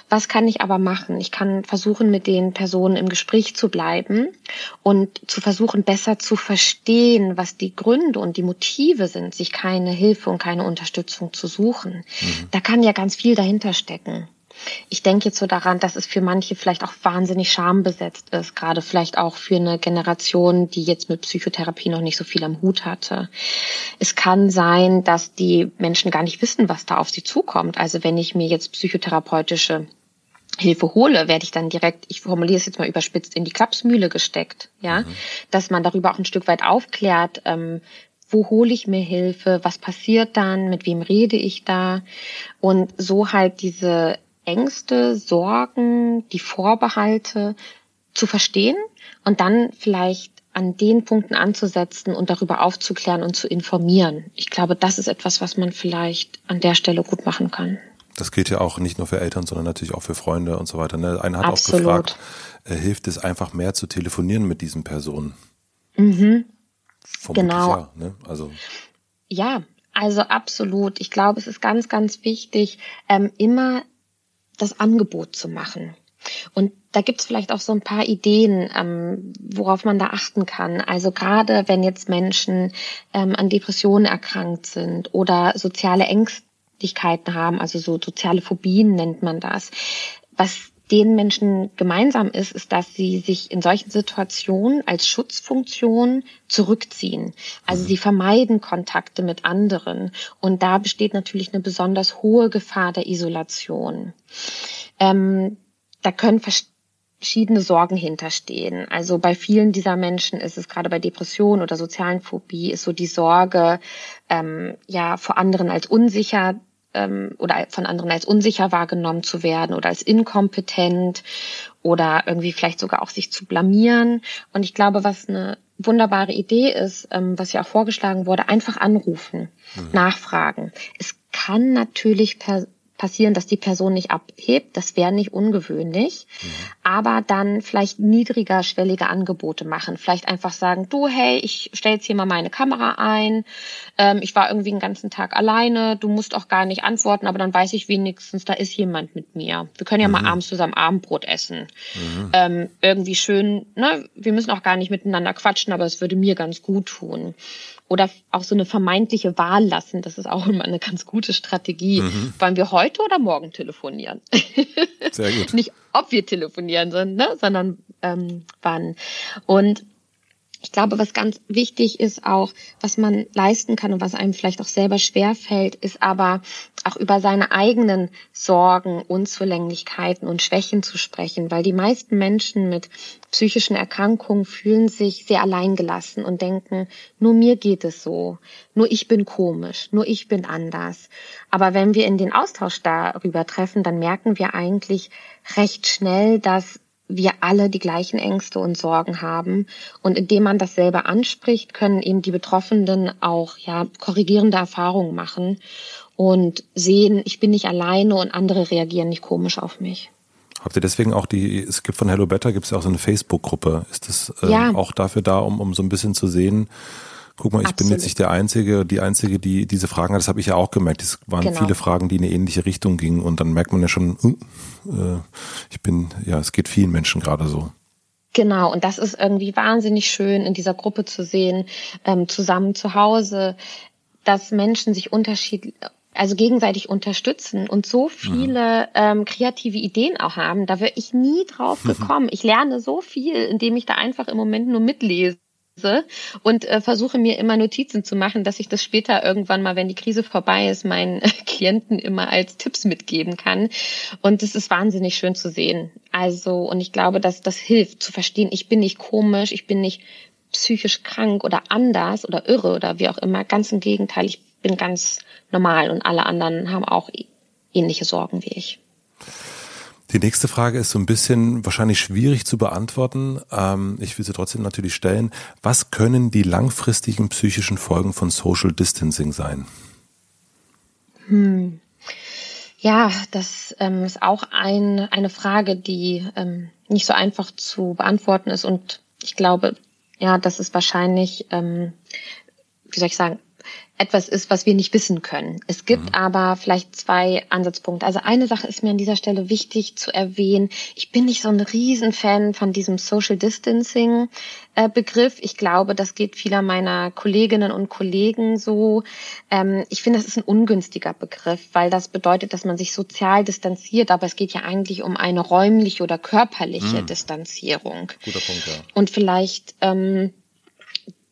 Was kann ich aber machen? Ich kann versuchen, mit den Personen im Gespräch zu bleiben und zu versuchen, besser zu verstehen, was die Gründe und die Motive sind, sich keine Hilfe und keine Unterstützung zu suchen. Mhm. Da kann ja ganz viel dahinter stecken. Ich denke jetzt so daran, dass es für manche vielleicht auch wahnsinnig schambesetzt ist, gerade vielleicht auch für eine Generation, die jetzt mit Psychotherapie noch nicht so viel am Hut hatte. Es kann sein, dass die Menschen gar nicht wissen, was da auf sie zukommt. Also wenn ich mir jetzt psychotherapeutische Hilfe hole, werde ich dann direkt, ich formuliere es jetzt mal überspitzt, in die Klapsmühle gesteckt, ja, mhm. dass man darüber auch ein Stück weit aufklärt, ähm, wo hole ich mir Hilfe, was passiert dann, mit wem rede ich da und so halt diese Ängste, Sorgen, die Vorbehalte zu verstehen und dann vielleicht an den Punkten anzusetzen und darüber aufzuklären und zu informieren. Ich glaube, das ist etwas, was man vielleicht an der Stelle gut machen kann. Das gilt ja auch nicht nur für Eltern, sondern natürlich auch für Freunde und so weiter. Ne? Einer hat Absolut. auch gefragt, äh, hilft es einfach mehr zu telefonieren mit diesen Personen? Mhm. genau. Ja, ne? also. ja, also absolut. Ich glaube, es ist ganz, ganz wichtig, ähm, immer das Angebot zu machen. Und da gibt's vielleicht auch so ein paar Ideen, ähm, worauf man da achten kann. Also gerade wenn jetzt Menschen ähm, an Depressionen erkrankt sind oder soziale Ängstlichkeiten haben, also so soziale Phobien nennt man das, was den Menschen gemeinsam ist, ist, dass sie sich in solchen Situationen als Schutzfunktion zurückziehen. Also sie vermeiden Kontakte mit anderen. Und da besteht natürlich eine besonders hohe Gefahr der Isolation. Ähm, da können verschiedene Sorgen hinterstehen. Also bei vielen dieser Menschen ist es gerade bei Depressionen oder sozialen Phobie ist so die Sorge, ähm, ja, vor anderen als unsicher ähm, oder von anderen als unsicher wahrgenommen zu werden oder als inkompetent oder irgendwie vielleicht sogar auch sich zu blamieren. Und ich glaube, was eine wunderbare Idee ist, ähm, was ja auch vorgeschlagen wurde, einfach anrufen, mhm. nachfragen. Es kann natürlich per passieren, dass die Person nicht abhebt. Das wäre nicht ungewöhnlich. Mhm. Aber dann vielleicht niedriger schwellige Angebote machen. Vielleicht einfach sagen, du, hey, ich stelle jetzt hier mal meine Kamera ein. Ähm, ich war irgendwie den ganzen Tag alleine. Du musst auch gar nicht antworten, aber dann weiß ich wenigstens, da ist jemand mit mir. Wir können ja mhm. mal abends zusammen Abendbrot essen. Mhm. Ähm, irgendwie schön, ne? Wir müssen auch gar nicht miteinander quatschen, aber es würde mir ganz gut tun oder auch so eine vermeintliche Wahl lassen. Das ist auch immer eine ganz gute Strategie. Mhm. Wollen wir heute oder morgen telefonieren? Sehr gut. (laughs) Nicht ob wir telefonieren, sondern, ne, sondern ähm, wann. Und ich glaube, was ganz wichtig ist auch, was man leisten kann und was einem vielleicht auch selber schwer fällt, ist aber auch über seine eigenen Sorgen, Unzulänglichkeiten und Schwächen zu sprechen, weil die meisten Menschen mit psychischen Erkrankungen fühlen sich sehr alleingelassen und denken, nur mir geht es so, nur ich bin komisch, nur ich bin anders. Aber wenn wir in den Austausch darüber treffen, dann merken wir eigentlich recht schnell, dass wir alle die gleichen Ängste und Sorgen haben. Und indem man das selber anspricht, können eben die Betroffenen auch ja korrigierende Erfahrungen machen und sehen, ich bin nicht alleine und andere reagieren nicht komisch auf mich. Habt ihr deswegen auch die, es gibt von Hello Better, gibt es ja auch so eine Facebook-Gruppe. Ist das äh, ja. auch dafür da, um, um so ein bisschen zu sehen, guck mal, ich Absolut. bin jetzt nicht der Einzige, die Einzige, die diese Fragen hat. Das habe ich ja auch gemerkt. Es waren genau. viele Fragen, die in eine ähnliche Richtung gingen. Und dann merkt man ja schon, äh, ich bin, ja, es geht vielen Menschen gerade so. Genau, und das ist irgendwie wahnsinnig schön, in dieser Gruppe zu sehen, ähm, zusammen zu Hause, dass Menschen sich unterschiedlich, also gegenseitig unterstützen und so viele mhm. ähm, kreative Ideen auch haben. Da wäre ich nie drauf (laughs) gekommen. Ich lerne so viel, indem ich da einfach im Moment nur mitlese und äh, versuche mir immer Notizen zu machen, dass ich das später irgendwann mal, wenn die Krise vorbei ist, meinen (laughs) Klienten immer als Tipps mitgeben kann. Und es ist wahnsinnig schön zu sehen. Also, und ich glaube, dass das hilft zu verstehen, ich bin nicht komisch, ich bin nicht psychisch krank oder anders oder irre oder wie auch immer. Ganz im Gegenteil, ich bin ganz normal und alle anderen haben auch ähnliche Sorgen wie ich. Die nächste Frage ist so ein bisschen wahrscheinlich schwierig zu beantworten. Ähm, ich will sie trotzdem natürlich stellen. Was können die langfristigen psychischen Folgen von Social Distancing sein? Hm. Ja, das ähm, ist auch ein, eine Frage, die ähm, nicht so einfach zu beantworten ist. Und ich glaube, ja, das ist wahrscheinlich, ähm, wie soll ich sagen, etwas ist, was wir nicht wissen können. Es gibt mhm. aber vielleicht zwei Ansatzpunkte. Also eine Sache ist mir an dieser Stelle wichtig zu erwähnen. Ich bin nicht so ein Riesenfan von diesem Social Distancing äh, Begriff. Ich glaube, das geht vieler meiner Kolleginnen und Kollegen so. Ähm, ich finde, das ist ein ungünstiger Begriff, weil das bedeutet, dass man sich sozial distanziert, aber es geht ja eigentlich um eine räumliche oder körperliche mhm. Distanzierung. Guter Punkt, ja. Und vielleicht ähm,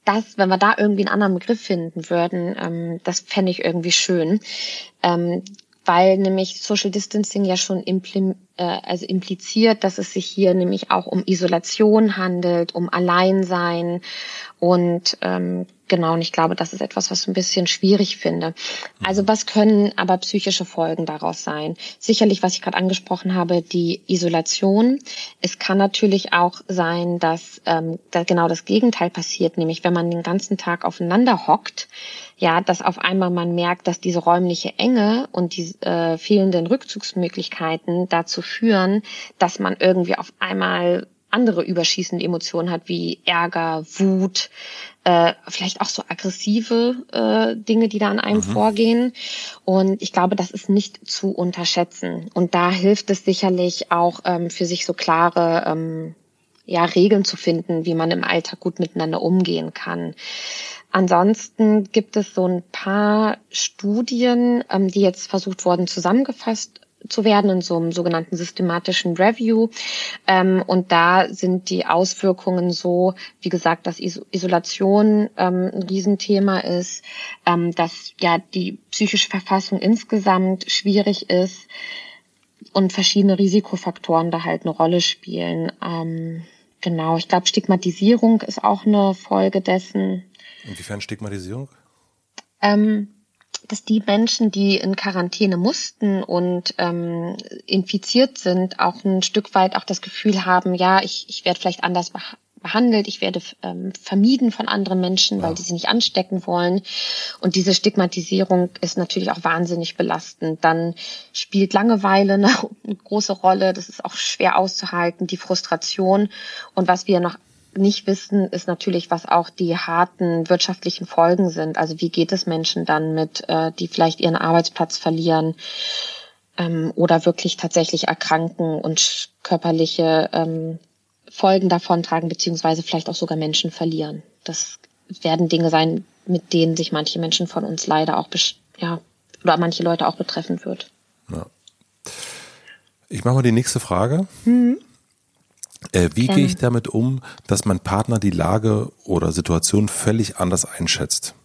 das, wenn wir da irgendwie einen anderen Begriff finden würden, ähm, das fände ich irgendwie schön. Ähm, weil nämlich Social Distancing ja schon implim äh, also impliziert, dass es sich hier nämlich auch um Isolation handelt, um Alleinsein und ähm, genau, und ich glaube, das ist etwas, was ich ein bisschen schwierig finde. Also was können aber psychische Folgen daraus sein? Sicherlich, was ich gerade angesprochen habe, die Isolation. Es kann natürlich auch sein, dass ähm, da genau das Gegenteil passiert, nämlich wenn man den ganzen Tag aufeinander hockt, ja, dass auf einmal man merkt, dass diese räumliche Enge und die äh, fehlenden Rückzugsmöglichkeiten dazu führen, dass man irgendwie auf einmal andere überschießende Emotionen hat, wie Ärger, Wut, äh, vielleicht auch so aggressive äh, Dinge, die da an einem mhm. vorgehen. Und ich glaube, das ist nicht zu unterschätzen. Und da hilft es sicherlich auch ähm, für sich so klare ähm, ja, Regeln zu finden, wie man im Alltag gut miteinander umgehen kann. Ansonsten gibt es so ein paar Studien, ähm, die jetzt versucht wurden, zusammengefasst zu werden in so einem sogenannten systematischen Review. Ähm, und da sind die Auswirkungen so, wie gesagt, dass Isolation ähm, ein Riesenthema ist, ähm, dass ja die psychische Verfassung insgesamt schwierig ist und verschiedene Risikofaktoren da halt eine Rolle spielen. Ähm, genau, ich glaube, Stigmatisierung ist auch eine Folge dessen. Inwiefern Stigmatisierung? Ähm, dass die Menschen, die in Quarantäne mussten und ähm, infiziert sind, auch ein Stück weit auch das Gefühl haben, ja, ich, ich werde vielleicht anders behandelt, ich werde ähm, vermieden von anderen Menschen, weil ja. die sie nicht anstecken wollen. Und diese Stigmatisierung ist natürlich auch wahnsinnig belastend. Dann spielt Langeweile eine, eine (laughs) große Rolle, das ist auch schwer auszuhalten, die Frustration. Und was wir noch nicht wissen, ist natürlich, was auch die harten wirtschaftlichen Folgen sind. Also wie geht es Menschen dann mit, äh, die vielleicht ihren Arbeitsplatz verlieren ähm, oder wirklich tatsächlich erkranken und körperliche ähm, Folgen davontragen, beziehungsweise vielleicht auch sogar Menschen verlieren. Das werden Dinge sein, mit denen sich manche Menschen von uns leider auch, ja, oder manche Leute auch betreffen wird. Ja. Ich mache mal die nächste Frage. Mhm. Äh, wie gehe ich damit um, dass mein Partner die Lage oder Situation völlig anders einschätzt?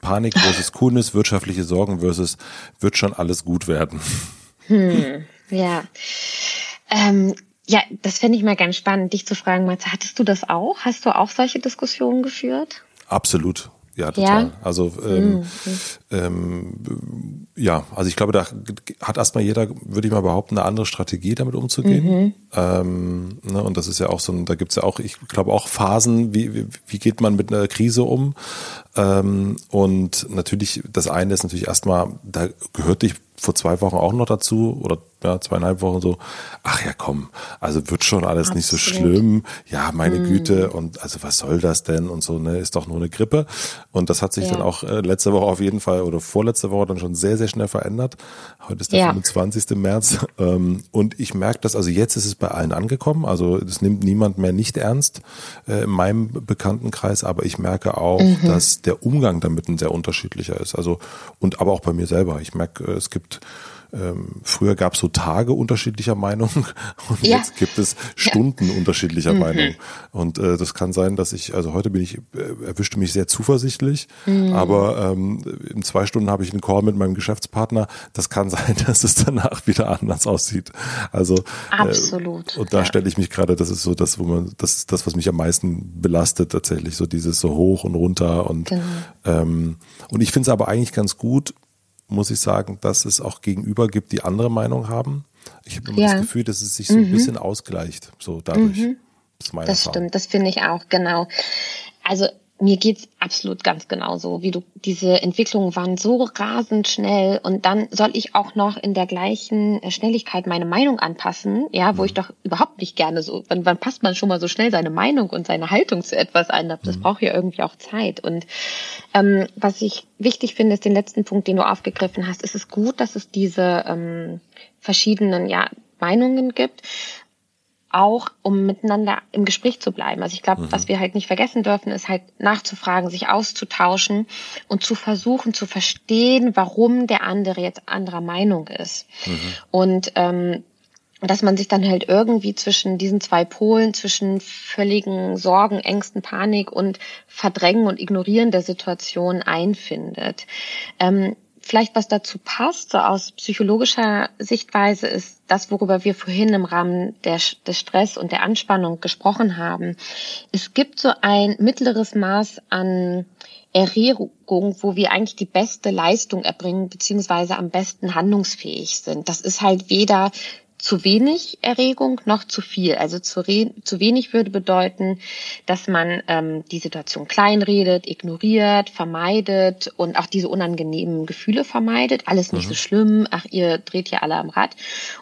Panik (laughs) versus Coolness, wirtschaftliche Sorgen versus wird schon alles gut werden. Hm, ja. Ähm, ja, das fände ich mal ganz spannend, dich zu fragen, Matze, hattest du das auch? Hast du auch solche Diskussionen geführt? Absolut. Ja, total. Ja? Also ähm, mhm. ähm, ja, also ich glaube, da hat erstmal jeder, würde ich mal behaupten, eine andere Strategie, damit umzugehen. Mhm. Ähm, ne, und das ist ja auch so, ein, da gibt's ja auch, ich glaube auch Phasen, wie, wie, wie geht man mit einer Krise um? Ähm, und natürlich, das eine ist natürlich erstmal, da gehört dich vor zwei Wochen auch noch dazu oder ja, zweieinhalb Wochen so, ach ja, komm, also wird schon alles Absolut. nicht so schlimm. Ja, meine mm. Güte, und also was soll das denn? Und so, ne, ist doch nur eine Grippe. Und das hat sich ja. dann auch äh, letzte Woche auf jeden Fall oder vorletzte Woche dann schon sehr, sehr schnell verändert. Heute ist der ja. 25. März. Ähm, und ich merke das, also jetzt ist es bei allen angekommen. Also es nimmt niemand mehr nicht ernst äh, in meinem Bekanntenkreis, aber ich merke auch, mhm. dass der Umgang damit ein sehr unterschiedlicher ist. Also, und aber auch bei mir selber. Ich merke, äh, es gibt ähm, früher gab es so Tage unterschiedlicher Meinung (laughs) und ja. jetzt gibt es Stunden ja. unterschiedlicher mhm. Meinung. Und äh, das kann sein, dass ich, also heute bin ich, äh, erwischte mich sehr zuversichtlich, mhm. aber ähm, in zwei Stunden habe ich einen Call mit meinem Geschäftspartner. Das kann (laughs) sein, dass es danach wieder anders aussieht. Also äh, absolut. Äh, und da ja. stelle ich mich gerade, das ist so das, wo man, das das, was mich am meisten belastet tatsächlich, so dieses so hoch und runter und genau. ähm, und ich finde es aber eigentlich ganz gut, muss ich sagen, dass es auch Gegenüber gibt, die andere Meinung haben. Ich habe immer ja. das Gefühl, dass es sich so mhm. ein bisschen ausgleicht, so dadurch. Mhm. Das, das stimmt, das finde ich auch, genau. Also mir geht's absolut ganz genauso, wie du. Diese Entwicklungen waren so rasend schnell und dann soll ich auch noch in der gleichen äh, Schnelligkeit meine Meinung anpassen, ja, wo mhm. ich doch überhaupt nicht gerne so. Wann, wann passt man schon mal so schnell seine Meinung und seine Haltung zu etwas ein? Das mhm. braucht ja irgendwie auch Zeit. Und ähm, was ich wichtig finde, ist den letzten Punkt, den du aufgegriffen hast. Es ist gut, dass es diese ähm, verschiedenen ja, Meinungen gibt auch um miteinander im Gespräch zu bleiben. Also ich glaube, mhm. was wir halt nicht vergessen dürfen, ist halt nachzufragen, sich auszutauschen und zu versuchen zu verstehen, warum der andere jetzt anderer Meinung ist. Mhm. Und ähm, dass man sich dann halt irgendwie zwischen diesen zwei Polen, zwischen völligen Sorgen, Ängsten, Panik und Verdrängen und Ignorieren der Situation einfindet. Ähm, vielleicht was dazu passt, so aus psychologischer Sichtweise, ist das, worüber wir vorhin im Rahmen der, des Stress und der Anspannung gesprochen haben. Es gibt so ein mittleres Maß an Erregung, wo wir eigentlich die beste Leistung erbringen, beziehungsweise am besten handlungsfähig sind. Das ist halt weder zu wenig Erregung noch zu viel. Also zu, zu wenig würde bedeuten, dass man ähm, die Situation kleinredet, ignoriert, vermeidet und auch diese unangenehmen Gefühle vermeidet. Alles nicht mhm. so schlimm, ach, ihr dreht hier alle am Rad.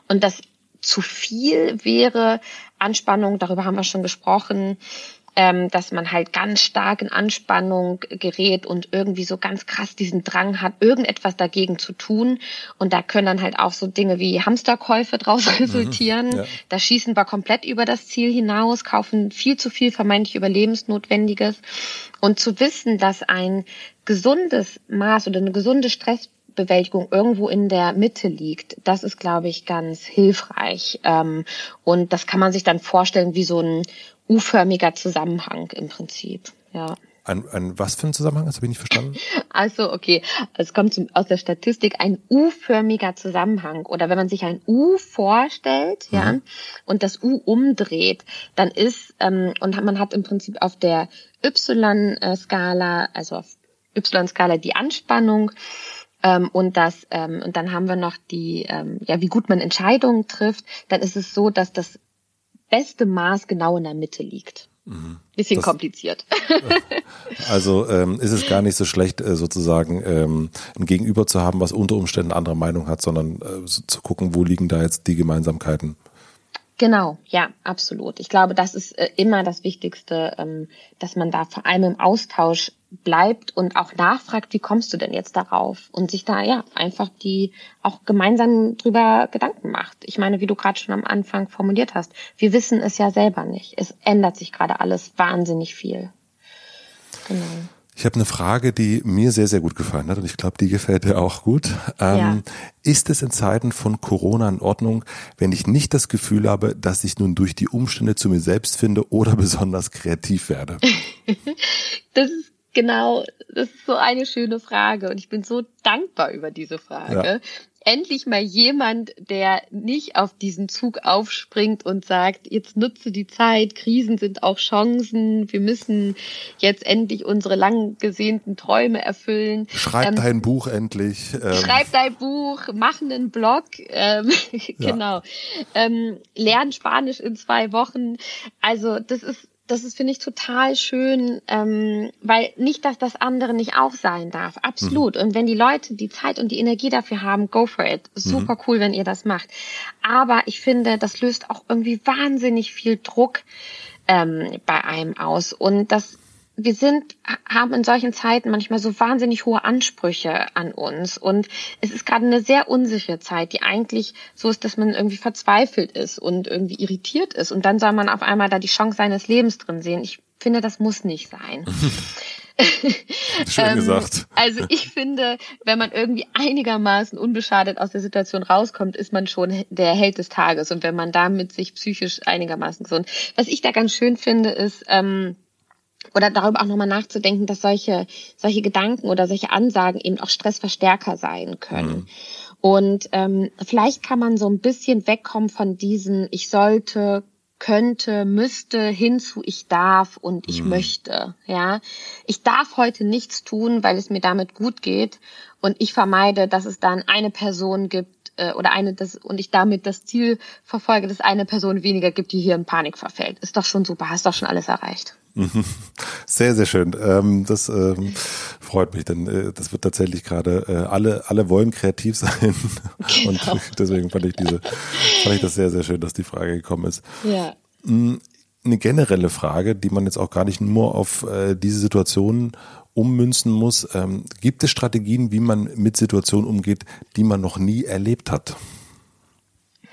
Und das zu viel wäre Anspannung, darüber haben wir schon gesprochen, ähm, dass man halt ganz stark in Anspannung gerät und irgendwie so ganz krass diesen Drang hat, irgendetwas dagegen zu tun. Und da können dann halt auch so Dinge wie Hamsterkäufe draus (laughs) mhm, resultieren. Ja. Da schießen wir komplett über das Ziel hinaus, kaufen viel zu viel vermeintlich Überlebensnotwendiges. Und zu wissen, dass ein gesundes Maß oder eine gesunde Stress Bewältigung irgendwo in der Mitte liegt, das ist, glaube ich, ganz hilfreich. Ähm, und das kann man sich dann vorstellen wie so ein U-förmiger Zusammenhang im Prinzip. Ja. Ein, ein was für ein Zusammenhang? Das habe ich nicht verstanden. Also okay, es kommt zum, aus der Statistik ein U-förmiger Zusammenhang. Oder wenn man sich ein U vorstellt, mhm. ja, und das U umdreht, dann ist ähm, und man hat im Prinzip auf der Y-Skala, also auf Y-Skala die Anspannung ähm, und das ähm, und dann haben wir noch die, ähm, ja, wie gut man Entscheidungen trifft. Dann ist es so, dass das beste Maß genau in der Mitte liegt. Mhm. Bisschen das, kompliziert. (laughs) Also ähm, ist es gar nicht so schlecht, äh, sozusagen ähm, ein Gegenüber zu haben, was unter Umständen andere Meinung hat, sondern äh, zu gucken, wo liegen da jetzt die Gemeinsamkeiten. Genau, ja, absolut. Ich glaube, das ist äh, immer das Wichtigste, ähm, dass man da vor allem im Austausch bleibt und auch nachfragt, wie kommst du denn jetzt darauf? Und sich da ja einfach die auch gemeinsam drüber Gedanken macht. Ich meine, wie du gerade schon am Anfang formuliert hast, wir wissen es ja selber nicht. Es ändert sich gerade alles wahnsinnig viel. Genau. Ich habe eine Frage, die mir sehr, sehr gut gefallen hat und ich glaube, die gefällt dir auch gut. Ähm, ja. Ist es in Zeiten von Corona in Ordnung, wenn ich nicht das Gefühl habe, dass ich nun durch die Umstände zu mir selbst finde oder besonders kreativ werde? (laughs) das ist genau, das ist so eine schöne Frage und ich bin so dankbar über diese Frage. Ja endlich mal jemand, der nicht auf diesen Zug aufspringt und sagt, jetzt nutze die Zeit, Krisen sind auch Chancen, wir müssen jetzt endlich unsere lang gesehnten Träume erfüllen. Schreib ähm, dein Buch endlich. Ähm. Schreib dein Buch, mach einen Blog, ähm, (laughs) genau. Ähm, lern Spanisch in zwei Wochen. Also das ist das ist, finde ich, total schön, ähm, weil nicht, dass das andere nicht auch sein darf. Absolut. Mhm. Und wenn die Leute die Zeit und die Energie dafür haben, go for it. Super mhm. cool, wenn ihr das macht. Aber ich finde, das löst auch irgendwie wahnsinnig viel Druck ähm, bei einem aus. Und das wir sind, haben in solchen Zeiten manchmal so wahnsinnig hohe Ansprüche an uns. Und es ist gerade eine sehr unsichere Zeit, die eigentlich so ist, dass man irgendwie verzweifelt ist und irgendwie irritiert ist. Und dann soll man auf einmal da die Chance seines Lebens drin sehen. Ich finde, das muss nicht sein. (laughs) Schön (laughs) ähm, gesagt. also ich finde, wenn man irgendwie einigermaßen unbeschadet aus der Situation rauskommt, ist man schon der Held des Tages. Und wenn man damit sich psychisch einigermaßen gesund. Was ich da ganz schön finde, ist, ähm, oder darüber auch nochmal nachzudenken, dass solche, solche Gedanken oder solche Ansagen eben auch Stressverstärker sein können. Mhm. Und ähm, vielleicht kann man so ein bisschen wegkommen von diesen, ich sollte könnte, müsste, hinzu ich darf und ich mhm. möchte. Ja, ich darf heute nichts tun, weil es mir damit gut geht und ich vermeide, dass es dann eine Person gibt äh, oder eine das und ich damit das Ziel verfolge, dass eine Person weniger gibt, die hier in Panik verfällt. Ist doch schon super, hast doch schon alles erreicht. Sehr, sehr schön. Ähm, das ähm, freut mich, denn äh, das wird tatsächlich gerade äh, alle alle wollen kreativ (laughs) sein genau. und (laughs) deswegen fand ich diese fand ich das sehr, sehr schön, dass die Frage gekommen ist. Ja. Mm, eine generelle Frage, die man jetzt auch gar nicht nur auf äh, diese Situation ummünzen muss. Ähm, gibt es Strategien, wie man mit Situationen umgeht, die man noch nie erlebt hat?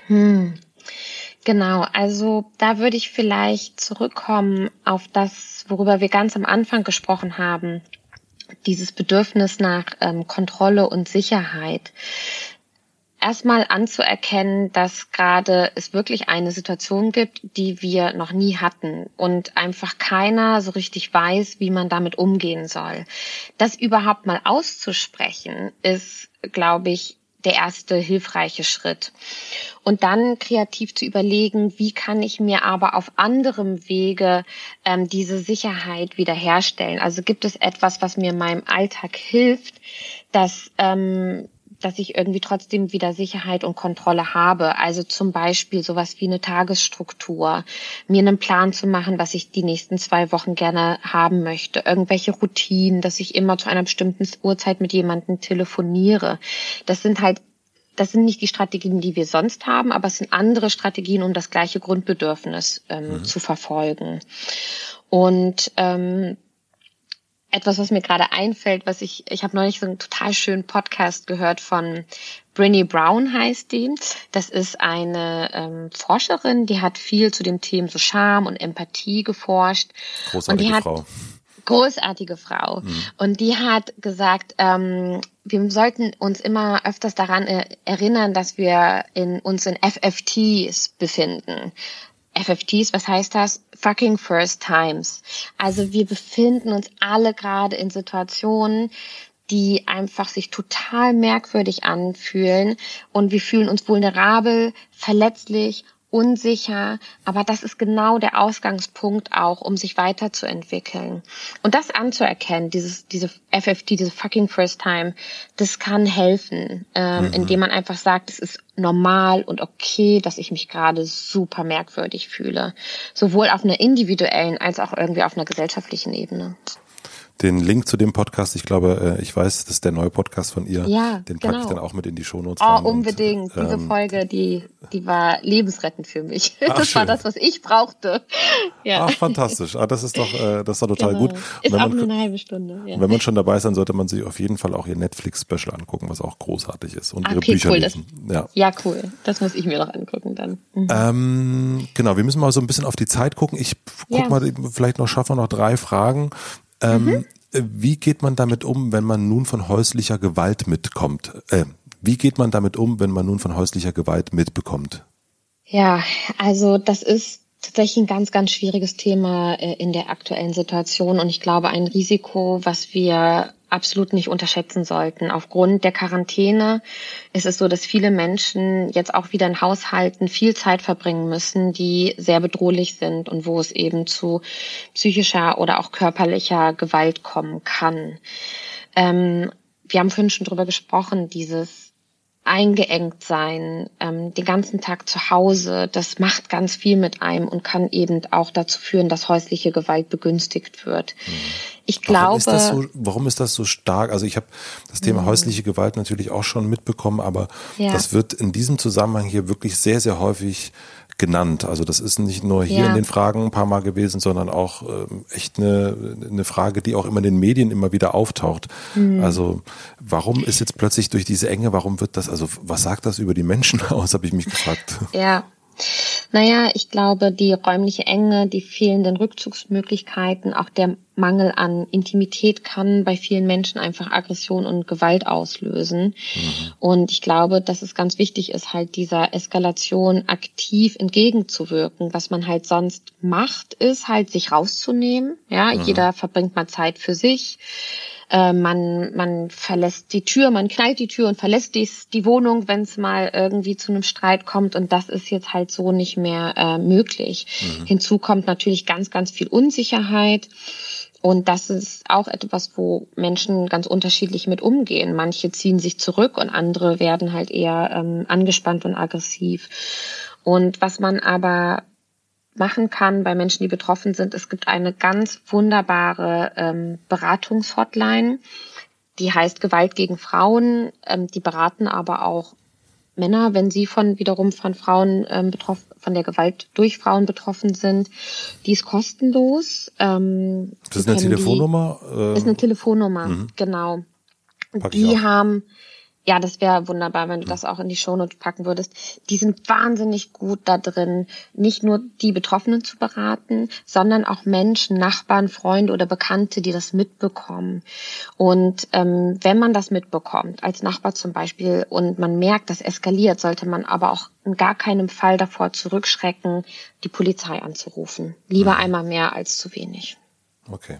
Hm. Genau, also da würde ich vielleicht zurückkommen auf das, worüber wir ganz am Anfang gesprochen haben, dieses Bedürfnis nach ähm, Kontrolle und Sicherheit. Erstmal anzuerkennen, dass gerade es wirklich eine Situation gibt, die wir noch nie hatten und einfach keiner so richtig weiß, wie man damit umgehen soll. Das überhaupt mal auszusprechen, ist, glaube ich, der erste hilfreiche Schritt. Und dann kreativ zu überlegen, wie kann ich mir aber auf anderem Wege ähm, diese Sicherheit wiederherstellen. Also gibt es etwas, was mir in meinem Alltag hilft, dass ähm, dass ich irgendwie trotzdem wieder Sicherheit und Kontrolle habe. Also zum Beispiel sowas wie eine Tagesstruktur, mir einen Plan zu machen, was ich die nächsten zwei Wochen gerne haben möchte, irgendwelche Routinen, dass ich immer zu einer bestimmten Uhrzeit mit jemandem telefoniere. Das sind halt das sind nicht die Strategien, die wir sonst haben, aber es sind andere Strategien, um das gleiche Grundbedürfnis ähm, mhm. zu verfolgen. Und ähm, etwas, was mir gerade einfällt, was ich, ich habe neulich so einen total schönen Podcast gehört von Brinny Brown heißt die. Das ist eine ähm, Forscherin, die hat viel zu dem Thema so Scham und Empathie geforscht. Großartige und die hat, Frau. Großartige Frau. Mhm. Und die hat gesagt, ähm, wir sollten uns immer öfters daran erinnern, dass wir in uns in FFTs befinden. FFTs, was heißt das? Fucking first times. Also wir befinden uns alle gerade in Situationen, die einfach sich total merkwürdig anfühlen und wir fühlen uns vulnerabel, verletzlich unsicher, aber das ist genau der Ausgangspunkt auch, um sich weiterzuentwickeln. Und das anzuerkennen, dieses, diese FFT, diese fucking first time, das kann helfen, ähm, mhm. indem man einfach sagt, es ist normal und okay, dass ich mich gerade super merkwürdig fühle. Sowohl auf einer individuellen als auch irgendwie auf einer gesellschaftlichen Ebene den Link zu dem Podcast, ich glaube, äh, ich weiß, das ist der neue Podcast von ihr. Ja, den packe genau. ich dann auch mit in die Shownotes. Oh, unbedingt. Und, Diese ähm, Folge, die, die war lebensrettend für mich. Ach, das schön. war das, was ich brauchte. Ja. Ach, fantastisch. Ah, das ist doch, äh, das ist doch total genau. gut. Ist wenn auch man, nur eine halbe Stunde. Ja. Wenn man schon dabei ist, dann sollte man sich auf jeden Fall auch ihr Netflix-Special angucken, was auch großartig ist. Und ah, ihre okay, Bücher cool, lesen. Das, ja. ja, cool. Das muss ich mir noch angucken dann. Mhm. Ähm, genau, wir müssen mal so ein bisschen auf die Zeit gucken. Ich guck ja. mal, vielleicht noch schaffen wir noch drei Fragen. Ähm, mhm. Wie geht man damit um, wenn man nun von häuslicher Gewalt mitkommt? Äh, wie geht man damit um, wenn man nun von häuslicher Gewalt mitbekommt? Ja, also das ist tatsächlich ein ganz, ganz schwieriges Thema äh, in der aktuellen Situation und ich glaube ein Risiko, was wir absolut nicht unterschätzen sollten. Aufgrund der Quarantäne ist es so, dass viele Menschen jetzt auch wieder in Haushalten viel Zeit verbringen müssen, die sehr bedrohlich sind und wo es eben zu psychischer oder auch körperlicher Gewalt kommen kann. Ähm, wir haben vorhin schon drüber gesprochen, dieses eingeengt sein, ähm, den ganzen Tag zu Hause, das macht ganz viel mit einem und kann eben auch dazu führen, dass häusliche Gewalt begünstigt wird. Mhm. Ich glaube. Warum ist, das so, warum ist das so stark? Also ich habe das Thema mhm. häusliche Gewalt natürlich auch schon mitbekommen, aber ja. das wird in diesem Zusammenhang hier wirklich sehr, sehr häufig genannt. Also das ist nicht nur hier ja. in den Fragen ein paar Mal gewesen, sondern auch ähm, echt eine, eine Frage, die auch immer in den Medien immer wieder auftaucht. Mhm. Also warum ist jetzt plötzlich durch diese Enge, warum wird das, also was sagt das über die Menschen (laughs) aus, habe ich mich gefragt. Ja, naja, ich glaube, die räumliche Enge, die fehlenden Rückzugsmöglichkeiten, auch der Mangel an Intimität kann bei vielen Menschen einfach Aggression und Gewalt auslösen. Mhm. Und ich glaube, dass es ganz wichtig ist, halt dieser Eskalation aktiv entgegenzuwirken. Was man halt sonst macht, ist halt sich rauszunehmen. Ja, mhm. jeder verbringt mal Zeit für sich Äh, man, man verlässt die Tür, man knallt die Tür und verlässt die, die Wohnung, wenn es mal irgendwie zu einem Streit kommt. Und das ist jetzt halt so nicht mehr äh, möglich. Mhm. Hinzu kommt natürlich ganz, ganz viel Unsicherheit. Und das ist auch etwas, wo Menschen ganz unterschiedlich mit umgehen. Manche ziehen sich zurück und andere werden halt eher ähm, angespannt und aggressiv. Und was man aber machen kann bei Menschen, die betroffen sind, es gibt eine ganz wunderbare ähm, Beratungshotline, die heißt Gewalt gegen Frauen. Ähm, die beraten aber auch Männer, wenn sie von wiederum von Frauen ähm, betroffen, von der Gewalt durch Frauen betroffen sind. Die ist kostenlos. Ähm, das ist eine Telefonnummer? Die, äh, ist eine Telefonnummer, mhm. genau. Die haben ja, das wäre wunderbar, wenn du das auch in die Shownotes packen würdest. Die sind wahnsinnig gut da drin, nicht nur die Betroffenen zu beraten, sondern auch Menschen, Nachbarn, Freunde oder Bekannte, die das mitbekommen. Und ähm, wenn man das mitbekommt, als Nachbar zum Beispiel, und man merkt, das eskaliert, sollte man aber auch in gar keinem Fall davor zurückschrecken, die Polizei anzurufen. Lieber mhm. einmal mehr als zu wenig. Okay.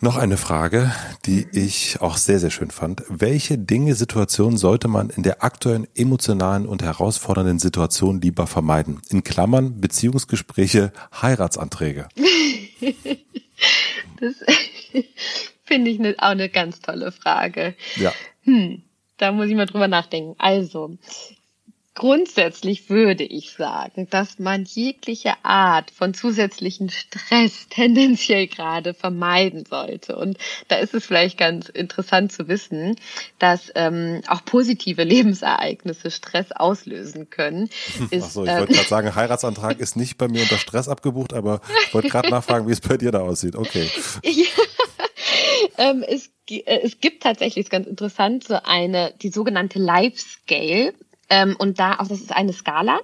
Noch eine Frage, die ich auch sehr, sehr schön fand. Welche Dinge, Situationen sollte man in der aktuellen emotionalen und herausfordernden Situation lieber vermeiden? In Klammern Beziehungsgespräche, Heiratsanträge. (laughs) das (laughs) finde ich ne, auch eine ganz tolle Frage. Ja. Hm, da muss ich mal drüber nachdenken. Also, Grundsätzlich würde ich sagen, dass man jegliche Art von zusätzlichen Stress (laughs) tendenziell gerade vermeiden sollte. Und da ist es vielleicht ganz interessant zu wissen, dass ähm, auch positive (laughs) Lebensereignisse Stress auslösen können. Ist, Ach so, ich wollte ähm, gerade sagen, Heiratsantrag (laughs) ist nicht bei mir unter Stress abgebucht, aber ich wollte gerade nachfragen, wie es bei dir da aussieht. Okay. Ja. Ähm, es, äh, es gibt tatsächlich, ist ganz interessant, so eine, die sogenannte Life Scale. Ähm, und da, auch das ist eine Skala,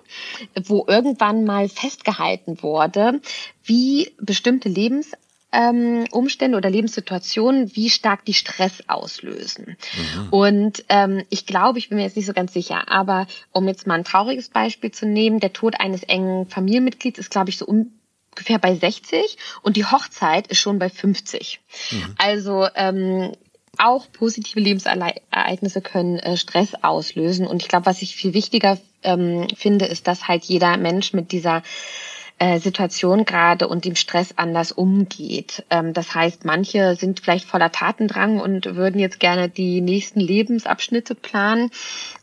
wo irgendwann mal festgehalten wurde, wie bestimmte Lebens ähm, Umstände oder Lebenssituationen, wie stark die Stress auslösen. Mhm. Und ähm, ich glaube, ich bin mir jetzt nicht so ganz sicher, aber um jetzt mal ein trauriges Beispiel zu nehmen, der Tod eines engen Familienmitglieds ist, glaube ich, so ungefähr bei 60 und die Hochzeit ist schon bei 50. Mhm. Also ähm, auch positive Lebensereignisse können äh, Stress auslösen. Und ich glaube, was ich viel wichtiger ähm, finde, ist, dass halt jeder Mensch mit dieser äh, Situation gerade und dem Stress anders umgeht. Ähm, das heißt, manche sind vielleicht voller Tatendrang und würden jetzt gerne die nächsten Lebensabschnitte planen.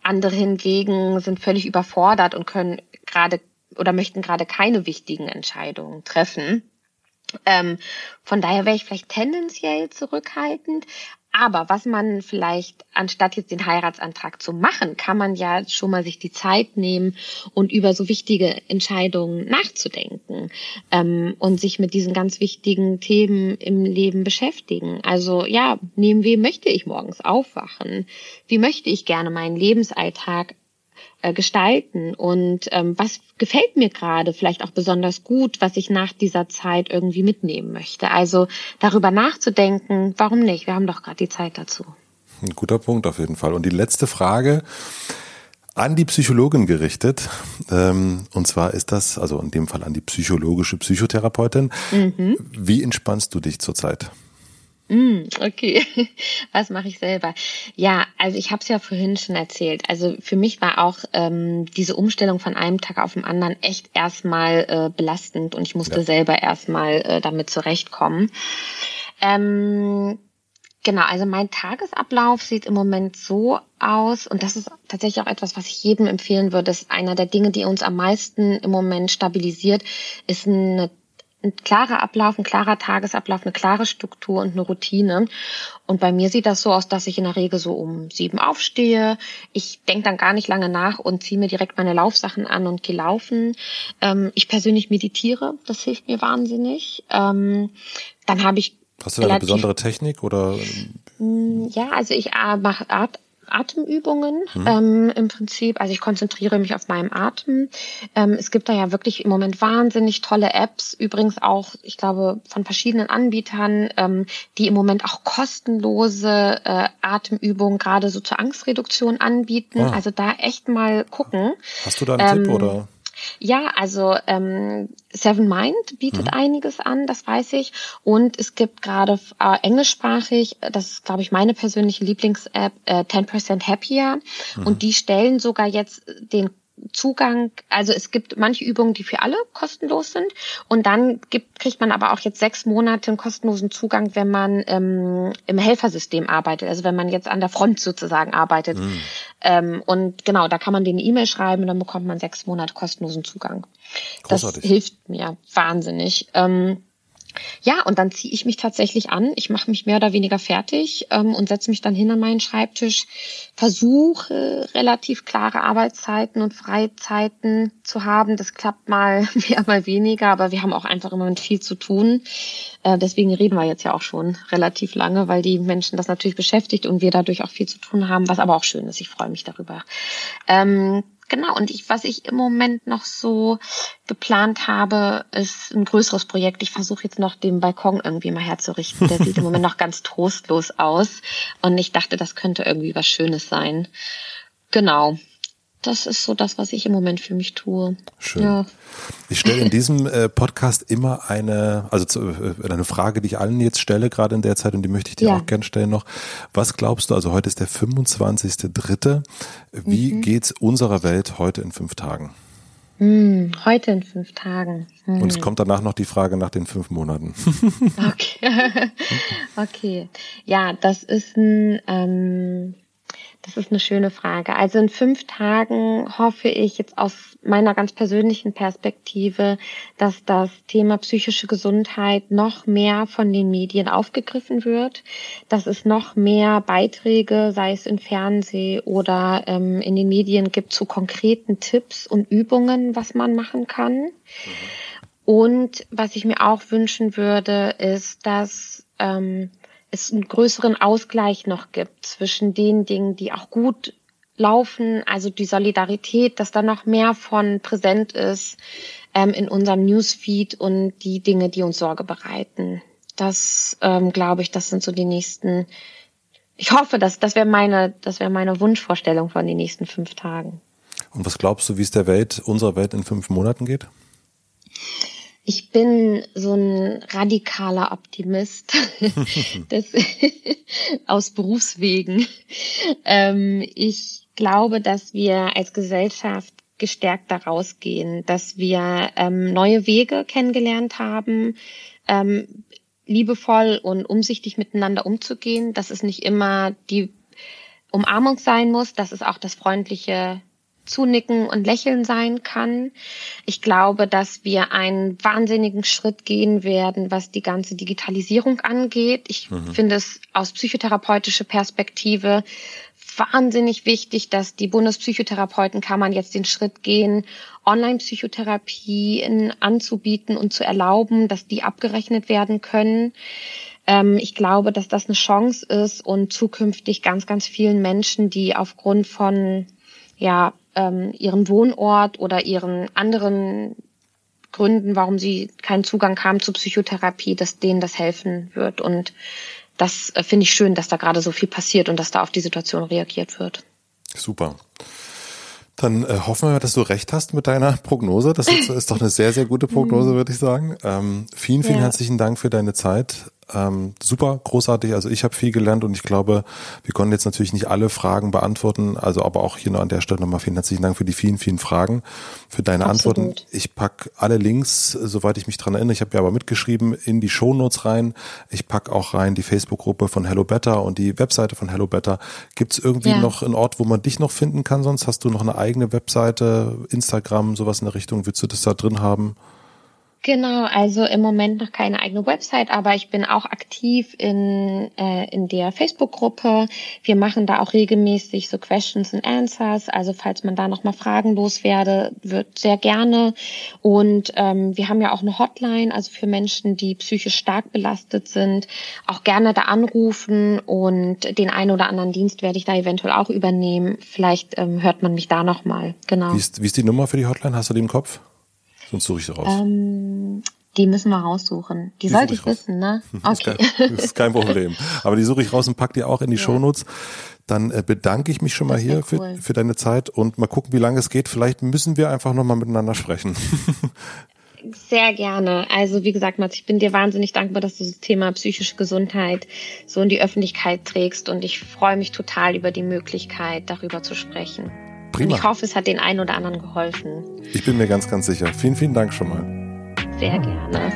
Andere hingegen sind völlig überfordert und können gerade oder möchten gerade keine wichtigen Entscheidungen treffen. Ähm, von daher wäre ich vielleicht tendenziell zurückhaltend, aber was man vielleicht, anstatt jetzt den Heiratsantrag zu machen, kann man ja schon mal sich die Zeit nehmen und über so wichtige Entscheidungen nachzudenken ähm, und sich mit diesen ganz wichtigen Themen im Leben beschäftigen. Also ja, neben wem möchte ich morgens aufwachen? Wie möchte ich gerne meinen Lebensalltag äh, gestalten und ähm, was gefällt mir gerade vielleicht auch besonders gut, was ich nach dieser Zeit irgendwie mitnehmen möchte. Also darüber nachzudenken, warum nicht? Wir haben doch gerade die Zeit dazu. Ein guter Punkt auf jeden Fall. Und die letzte Frage an die Psychologin gerichtet. Ähm, und zwar ist das, also in dem Fall an die psychologische Psychotherapeutin. Mhm. Wie entspannst du dich zurzeit? Mm, okay, (laughs) was mache ich selber? Ja, also ich habe es ja vorhin schon erzählt. Also für mich war auch ähm, diese Umstellung von einem Tag auf den anderen echt erstmal äh, belastend und ich musste ja. selber erstmal äh, damit zurechtkommen. Ähm, Genau, also mein Tagesablauf sieht im Moment so aus und das ist tatsächlich auch etwas, was ich jedem empfehlen würde. Das ist einer der Dinge, die uns am meisten im Moment stabilisiert, ist eine ein klarer Ablauf, ein klarer Tagesablauf, eine klare Struktur und eine Routine. Und bei mir sieht das so aus, dass ich in der Regel so um sieben aufstehe. Ich denke dann gar nicht lange nach und ziehe mir direkt meine Laufsachen an und gehe laufen. Ähm, ich persönlich meditiere, das hilft mir wahnsinnig. Ähm, dann habe ich Hast du da eine besondere Technik oder? Mm, ja, also ich äh, mache Art Atemübungen mhm. ähm, im Prinzip. Also ich konzentriere mich auf meinen Atem. Ähm, es gibt da ja wirklich im Moment wahnsinnig tolle Apps, übrigens auch, ich glaube, von verschiedenen Anbietern, ähm, die im Moment auch kostenlose äh, Atemübungen gerade so zur Angstreduktion anbieten. Ah. Also da echt mal gucken. Hast du da einen Tipp ähm, oder? Ja, also ähm, Seven Mind bietet mhm. einiges an, das weiß ich. Und es gibt gerade äh, englischsprachig, das ist, glaube ich, meine persönliche Lieblings-App, äh, 10% Happier. Mhm. Und die stellen sogar jetzt den Zugang, also es gibt manche Übungen, die für alle kostenlos sind und dann gibt, kriegt man aber auch jetzt sechs Monate einen kostenlosen Zugang, wenn man ähm, im Helfersystem arbeitet, also wenn man jetzt an der Front sozusagen arbeitet. Mhm. Ähm, und genau, da kann man den E-Mail schreiben und dann bekommt man sechs Monate kostenlosen Zugang. Großartig. Das hilft mir wahnsinnig. Ähm, ja, und dann ziehe ich mich tatsächlich an. Ich mache mich mehr oder weniger fertig ähm, und setze mich dann hin an meinen Schreibtisch, versuche relativ klare Arbeitszeiten und Freizeiten zu haben. Das klappt mal (laughs) mehr, mal weniger, aber wir haben auch einfach immer viel zu tun. Äh, deswegen reden wir jetzt ja auch schon relativ lange, weil die Menschen das natürlich beschäftigt und wir dadurch auch viel zu tun haben, was aber auch schön ist. Ich freue mich darüber. Ähm, Genau, und ich, was ich im Moment noch so geplant habe, ist ein größeres Projekt. Ich versuche jetzt noch den Balkon irgendwie mal herzurichten. Der sieht im Moment (laughs) noch ganz trostlos aus. Und ich dachte, das könnte irgendwie was Schönes sein. Genau das ist so das, was ich im Moment für mich tue. Schön. Ja. Ich stelle in diesem äh, Podcast immer eine, also zu, äh, eine Frage, die ich allen jetzt stelle, gerade in der Zeit, und die möchte ich dir ja. auch gerne stellen noch. Was glaubst du, also heute ist der 25.3. Wie mhm. geht's unserer Welt heute in fünf Tagen? Hm, heute in fünf Tagen. Hm. Und es kommt danach noch die Frage nach den fünf Monaten. (laughs) okay. (laughs) okay. Ja, das ist ein ähm, das ist eine schöne Frage. Also in fünf Tagen hoffe ich jetzt aus meiner ganz persönlichen Perspektive, dass das Thema psychische Gesundheit noch mehr von den Medien aufgegriffen wird, dass es noch mehr Beiträge, sei es im Fernsehen oder ähm, in den Medien gibt zu konkreten Tipps und Übungen, was man machen kann. Mhm. Und was ich mir auch wünschen würde, ist, dass ähm, es einen größeren Ausgleich noch gibt zwischen den Dingen, die auch gut laufen, also die Solidarität, dass da noch mehr von präsent ist ähm, in unserem Newsfeed und die Dinge, die uns Sorge bereiten. Das ähm, glaube ich, das sind so die nächsten. Ich hoffe, dass das wäre meine, das wäre meine Wunschvorstellung von den nächsten fünf Tagen. Und was glaubst du, wie es der Welt, unserer Welt in fünf Monaten geht? Ich bin so ein radikaler Optimist (laughs) das, (laughs) aus Berufswegen. Ähm, ich glaube, dass wir als Gesellschaft gestärkt daraus gehen, dass wir ähm, neue Wege kennengelernt haben, ähm, liebevoll und umsichtig miteinander umzugehen, dass es nicht immer die Umarmung sein muss, dass es auch das freundliche Zunicken und Lächeln sein kann. Ich glaube, dass wir einen wahnsinnigen Schritt gehen werden, was die ganze Digitalisierung angeht. Ich mhm. finde es aus psychotherapeutischer Perspektive wahnsinnig wichtig, dass die Bundespsychotherapeutenkammern jetzt den Schritt gehen, Online-Psychotherapie anzubieten und zu erlauben, dass die abgerechnet werden können. Ähm, ich glaube, dass das eine Chance ist und zukünftig ganz, ganz vielen Menschen, die aufgrund von ja, ähm, ihren Wohnort oder ihren anderen Gründen, warum sie keinen Zugang haben zur Psychotherapie, dass denen das helfen wird. Und das äh, finde ich schön, dass da gerade so viel passiert und dass da auf die Situation reagiert wird. Super. Dann äh, hoffen wir, dass du recht hast mit deiner Prognose. Das ist, ist doch eine sehr, sehr gute Prognose, (laughs) würde ich sagen. Ähm, vielen, vielen ja. herzlichen Dank für deine Zeit. Ähm, super, großartig. Also ich habe viel gelernt und ich glaube, wir konnten jetzt natürlich nicht alle Fragen beantworten. Also aber auch hier noch an der Stelle nochmal vielen herzlichen Dank für die vielen, vielen Fragen, für deine Absolut. Antworten. Ich pack alle Links, soweit ich mich dran erinnere. Ich habe ja aber mitgeschrieben, in die Shownotes rein. Ich pack auch rein die Facebook-Gruppe von Hello Better und die Webseite von Hello Better. Gibt es irgendwie ja. noch einen Ort, wo man dich noch finden kann? Sonst hast du noch eine eigene Webseite, Instagram, sowas in der Richtung. Willst du das da drin haben? Genau, also im Moment noch keine eigene Website, aber ich bin auch aktiv in, äh, in der Facebook-Gruppe. Wir machen da auch regelmäßig so Questions and Answers. Also falls man da nochmal Fragen loswerde, wird sehr gerne. Und ähm, wir haben ja auch eine Hotline, also für Menschen, die psychisch stark belastet sind, auch gerne da anrufen und den einen oder anderen Dienst werde ich da eventuell auch übernehmen. Vielleicht ähm, hört man mich da nochmal. Genau. Wie ist, wie ist die Nummer für die Hotline? Hast du die im Kopf? Sonst suche ich sie raus. Ähm, die müssen wir raussuchen. Die, die sollte ich, ich wissen, ne? Okay. (laughs) Das ist, kein, ist kein Problem. Aber die suche ich raus und pack die auch in die ja. Shownotes. Dann äh, bedanke ich mich schon mal hier cool. für, für deine Zeit und mal gucken, wie lange es geht. Vielleicht müssen wir einfach nochmal miteinander sprechen. (laughs) Sehr gerne. Also wie gesagt, Mats, ich bin dir wahnsinnig dankbar, dass du das Thema psychische Gesundheit so in die Öffentlichkeit trägst und ich freue mich total über die Möglichkeit, darüber zu sprechen. Prima. Und ich hoffe, es hat den einen oder anderen geholfen. Ich bin mir ganz, ganz sicher. Vielen, vielen Dank schon mal. Sehr gerne.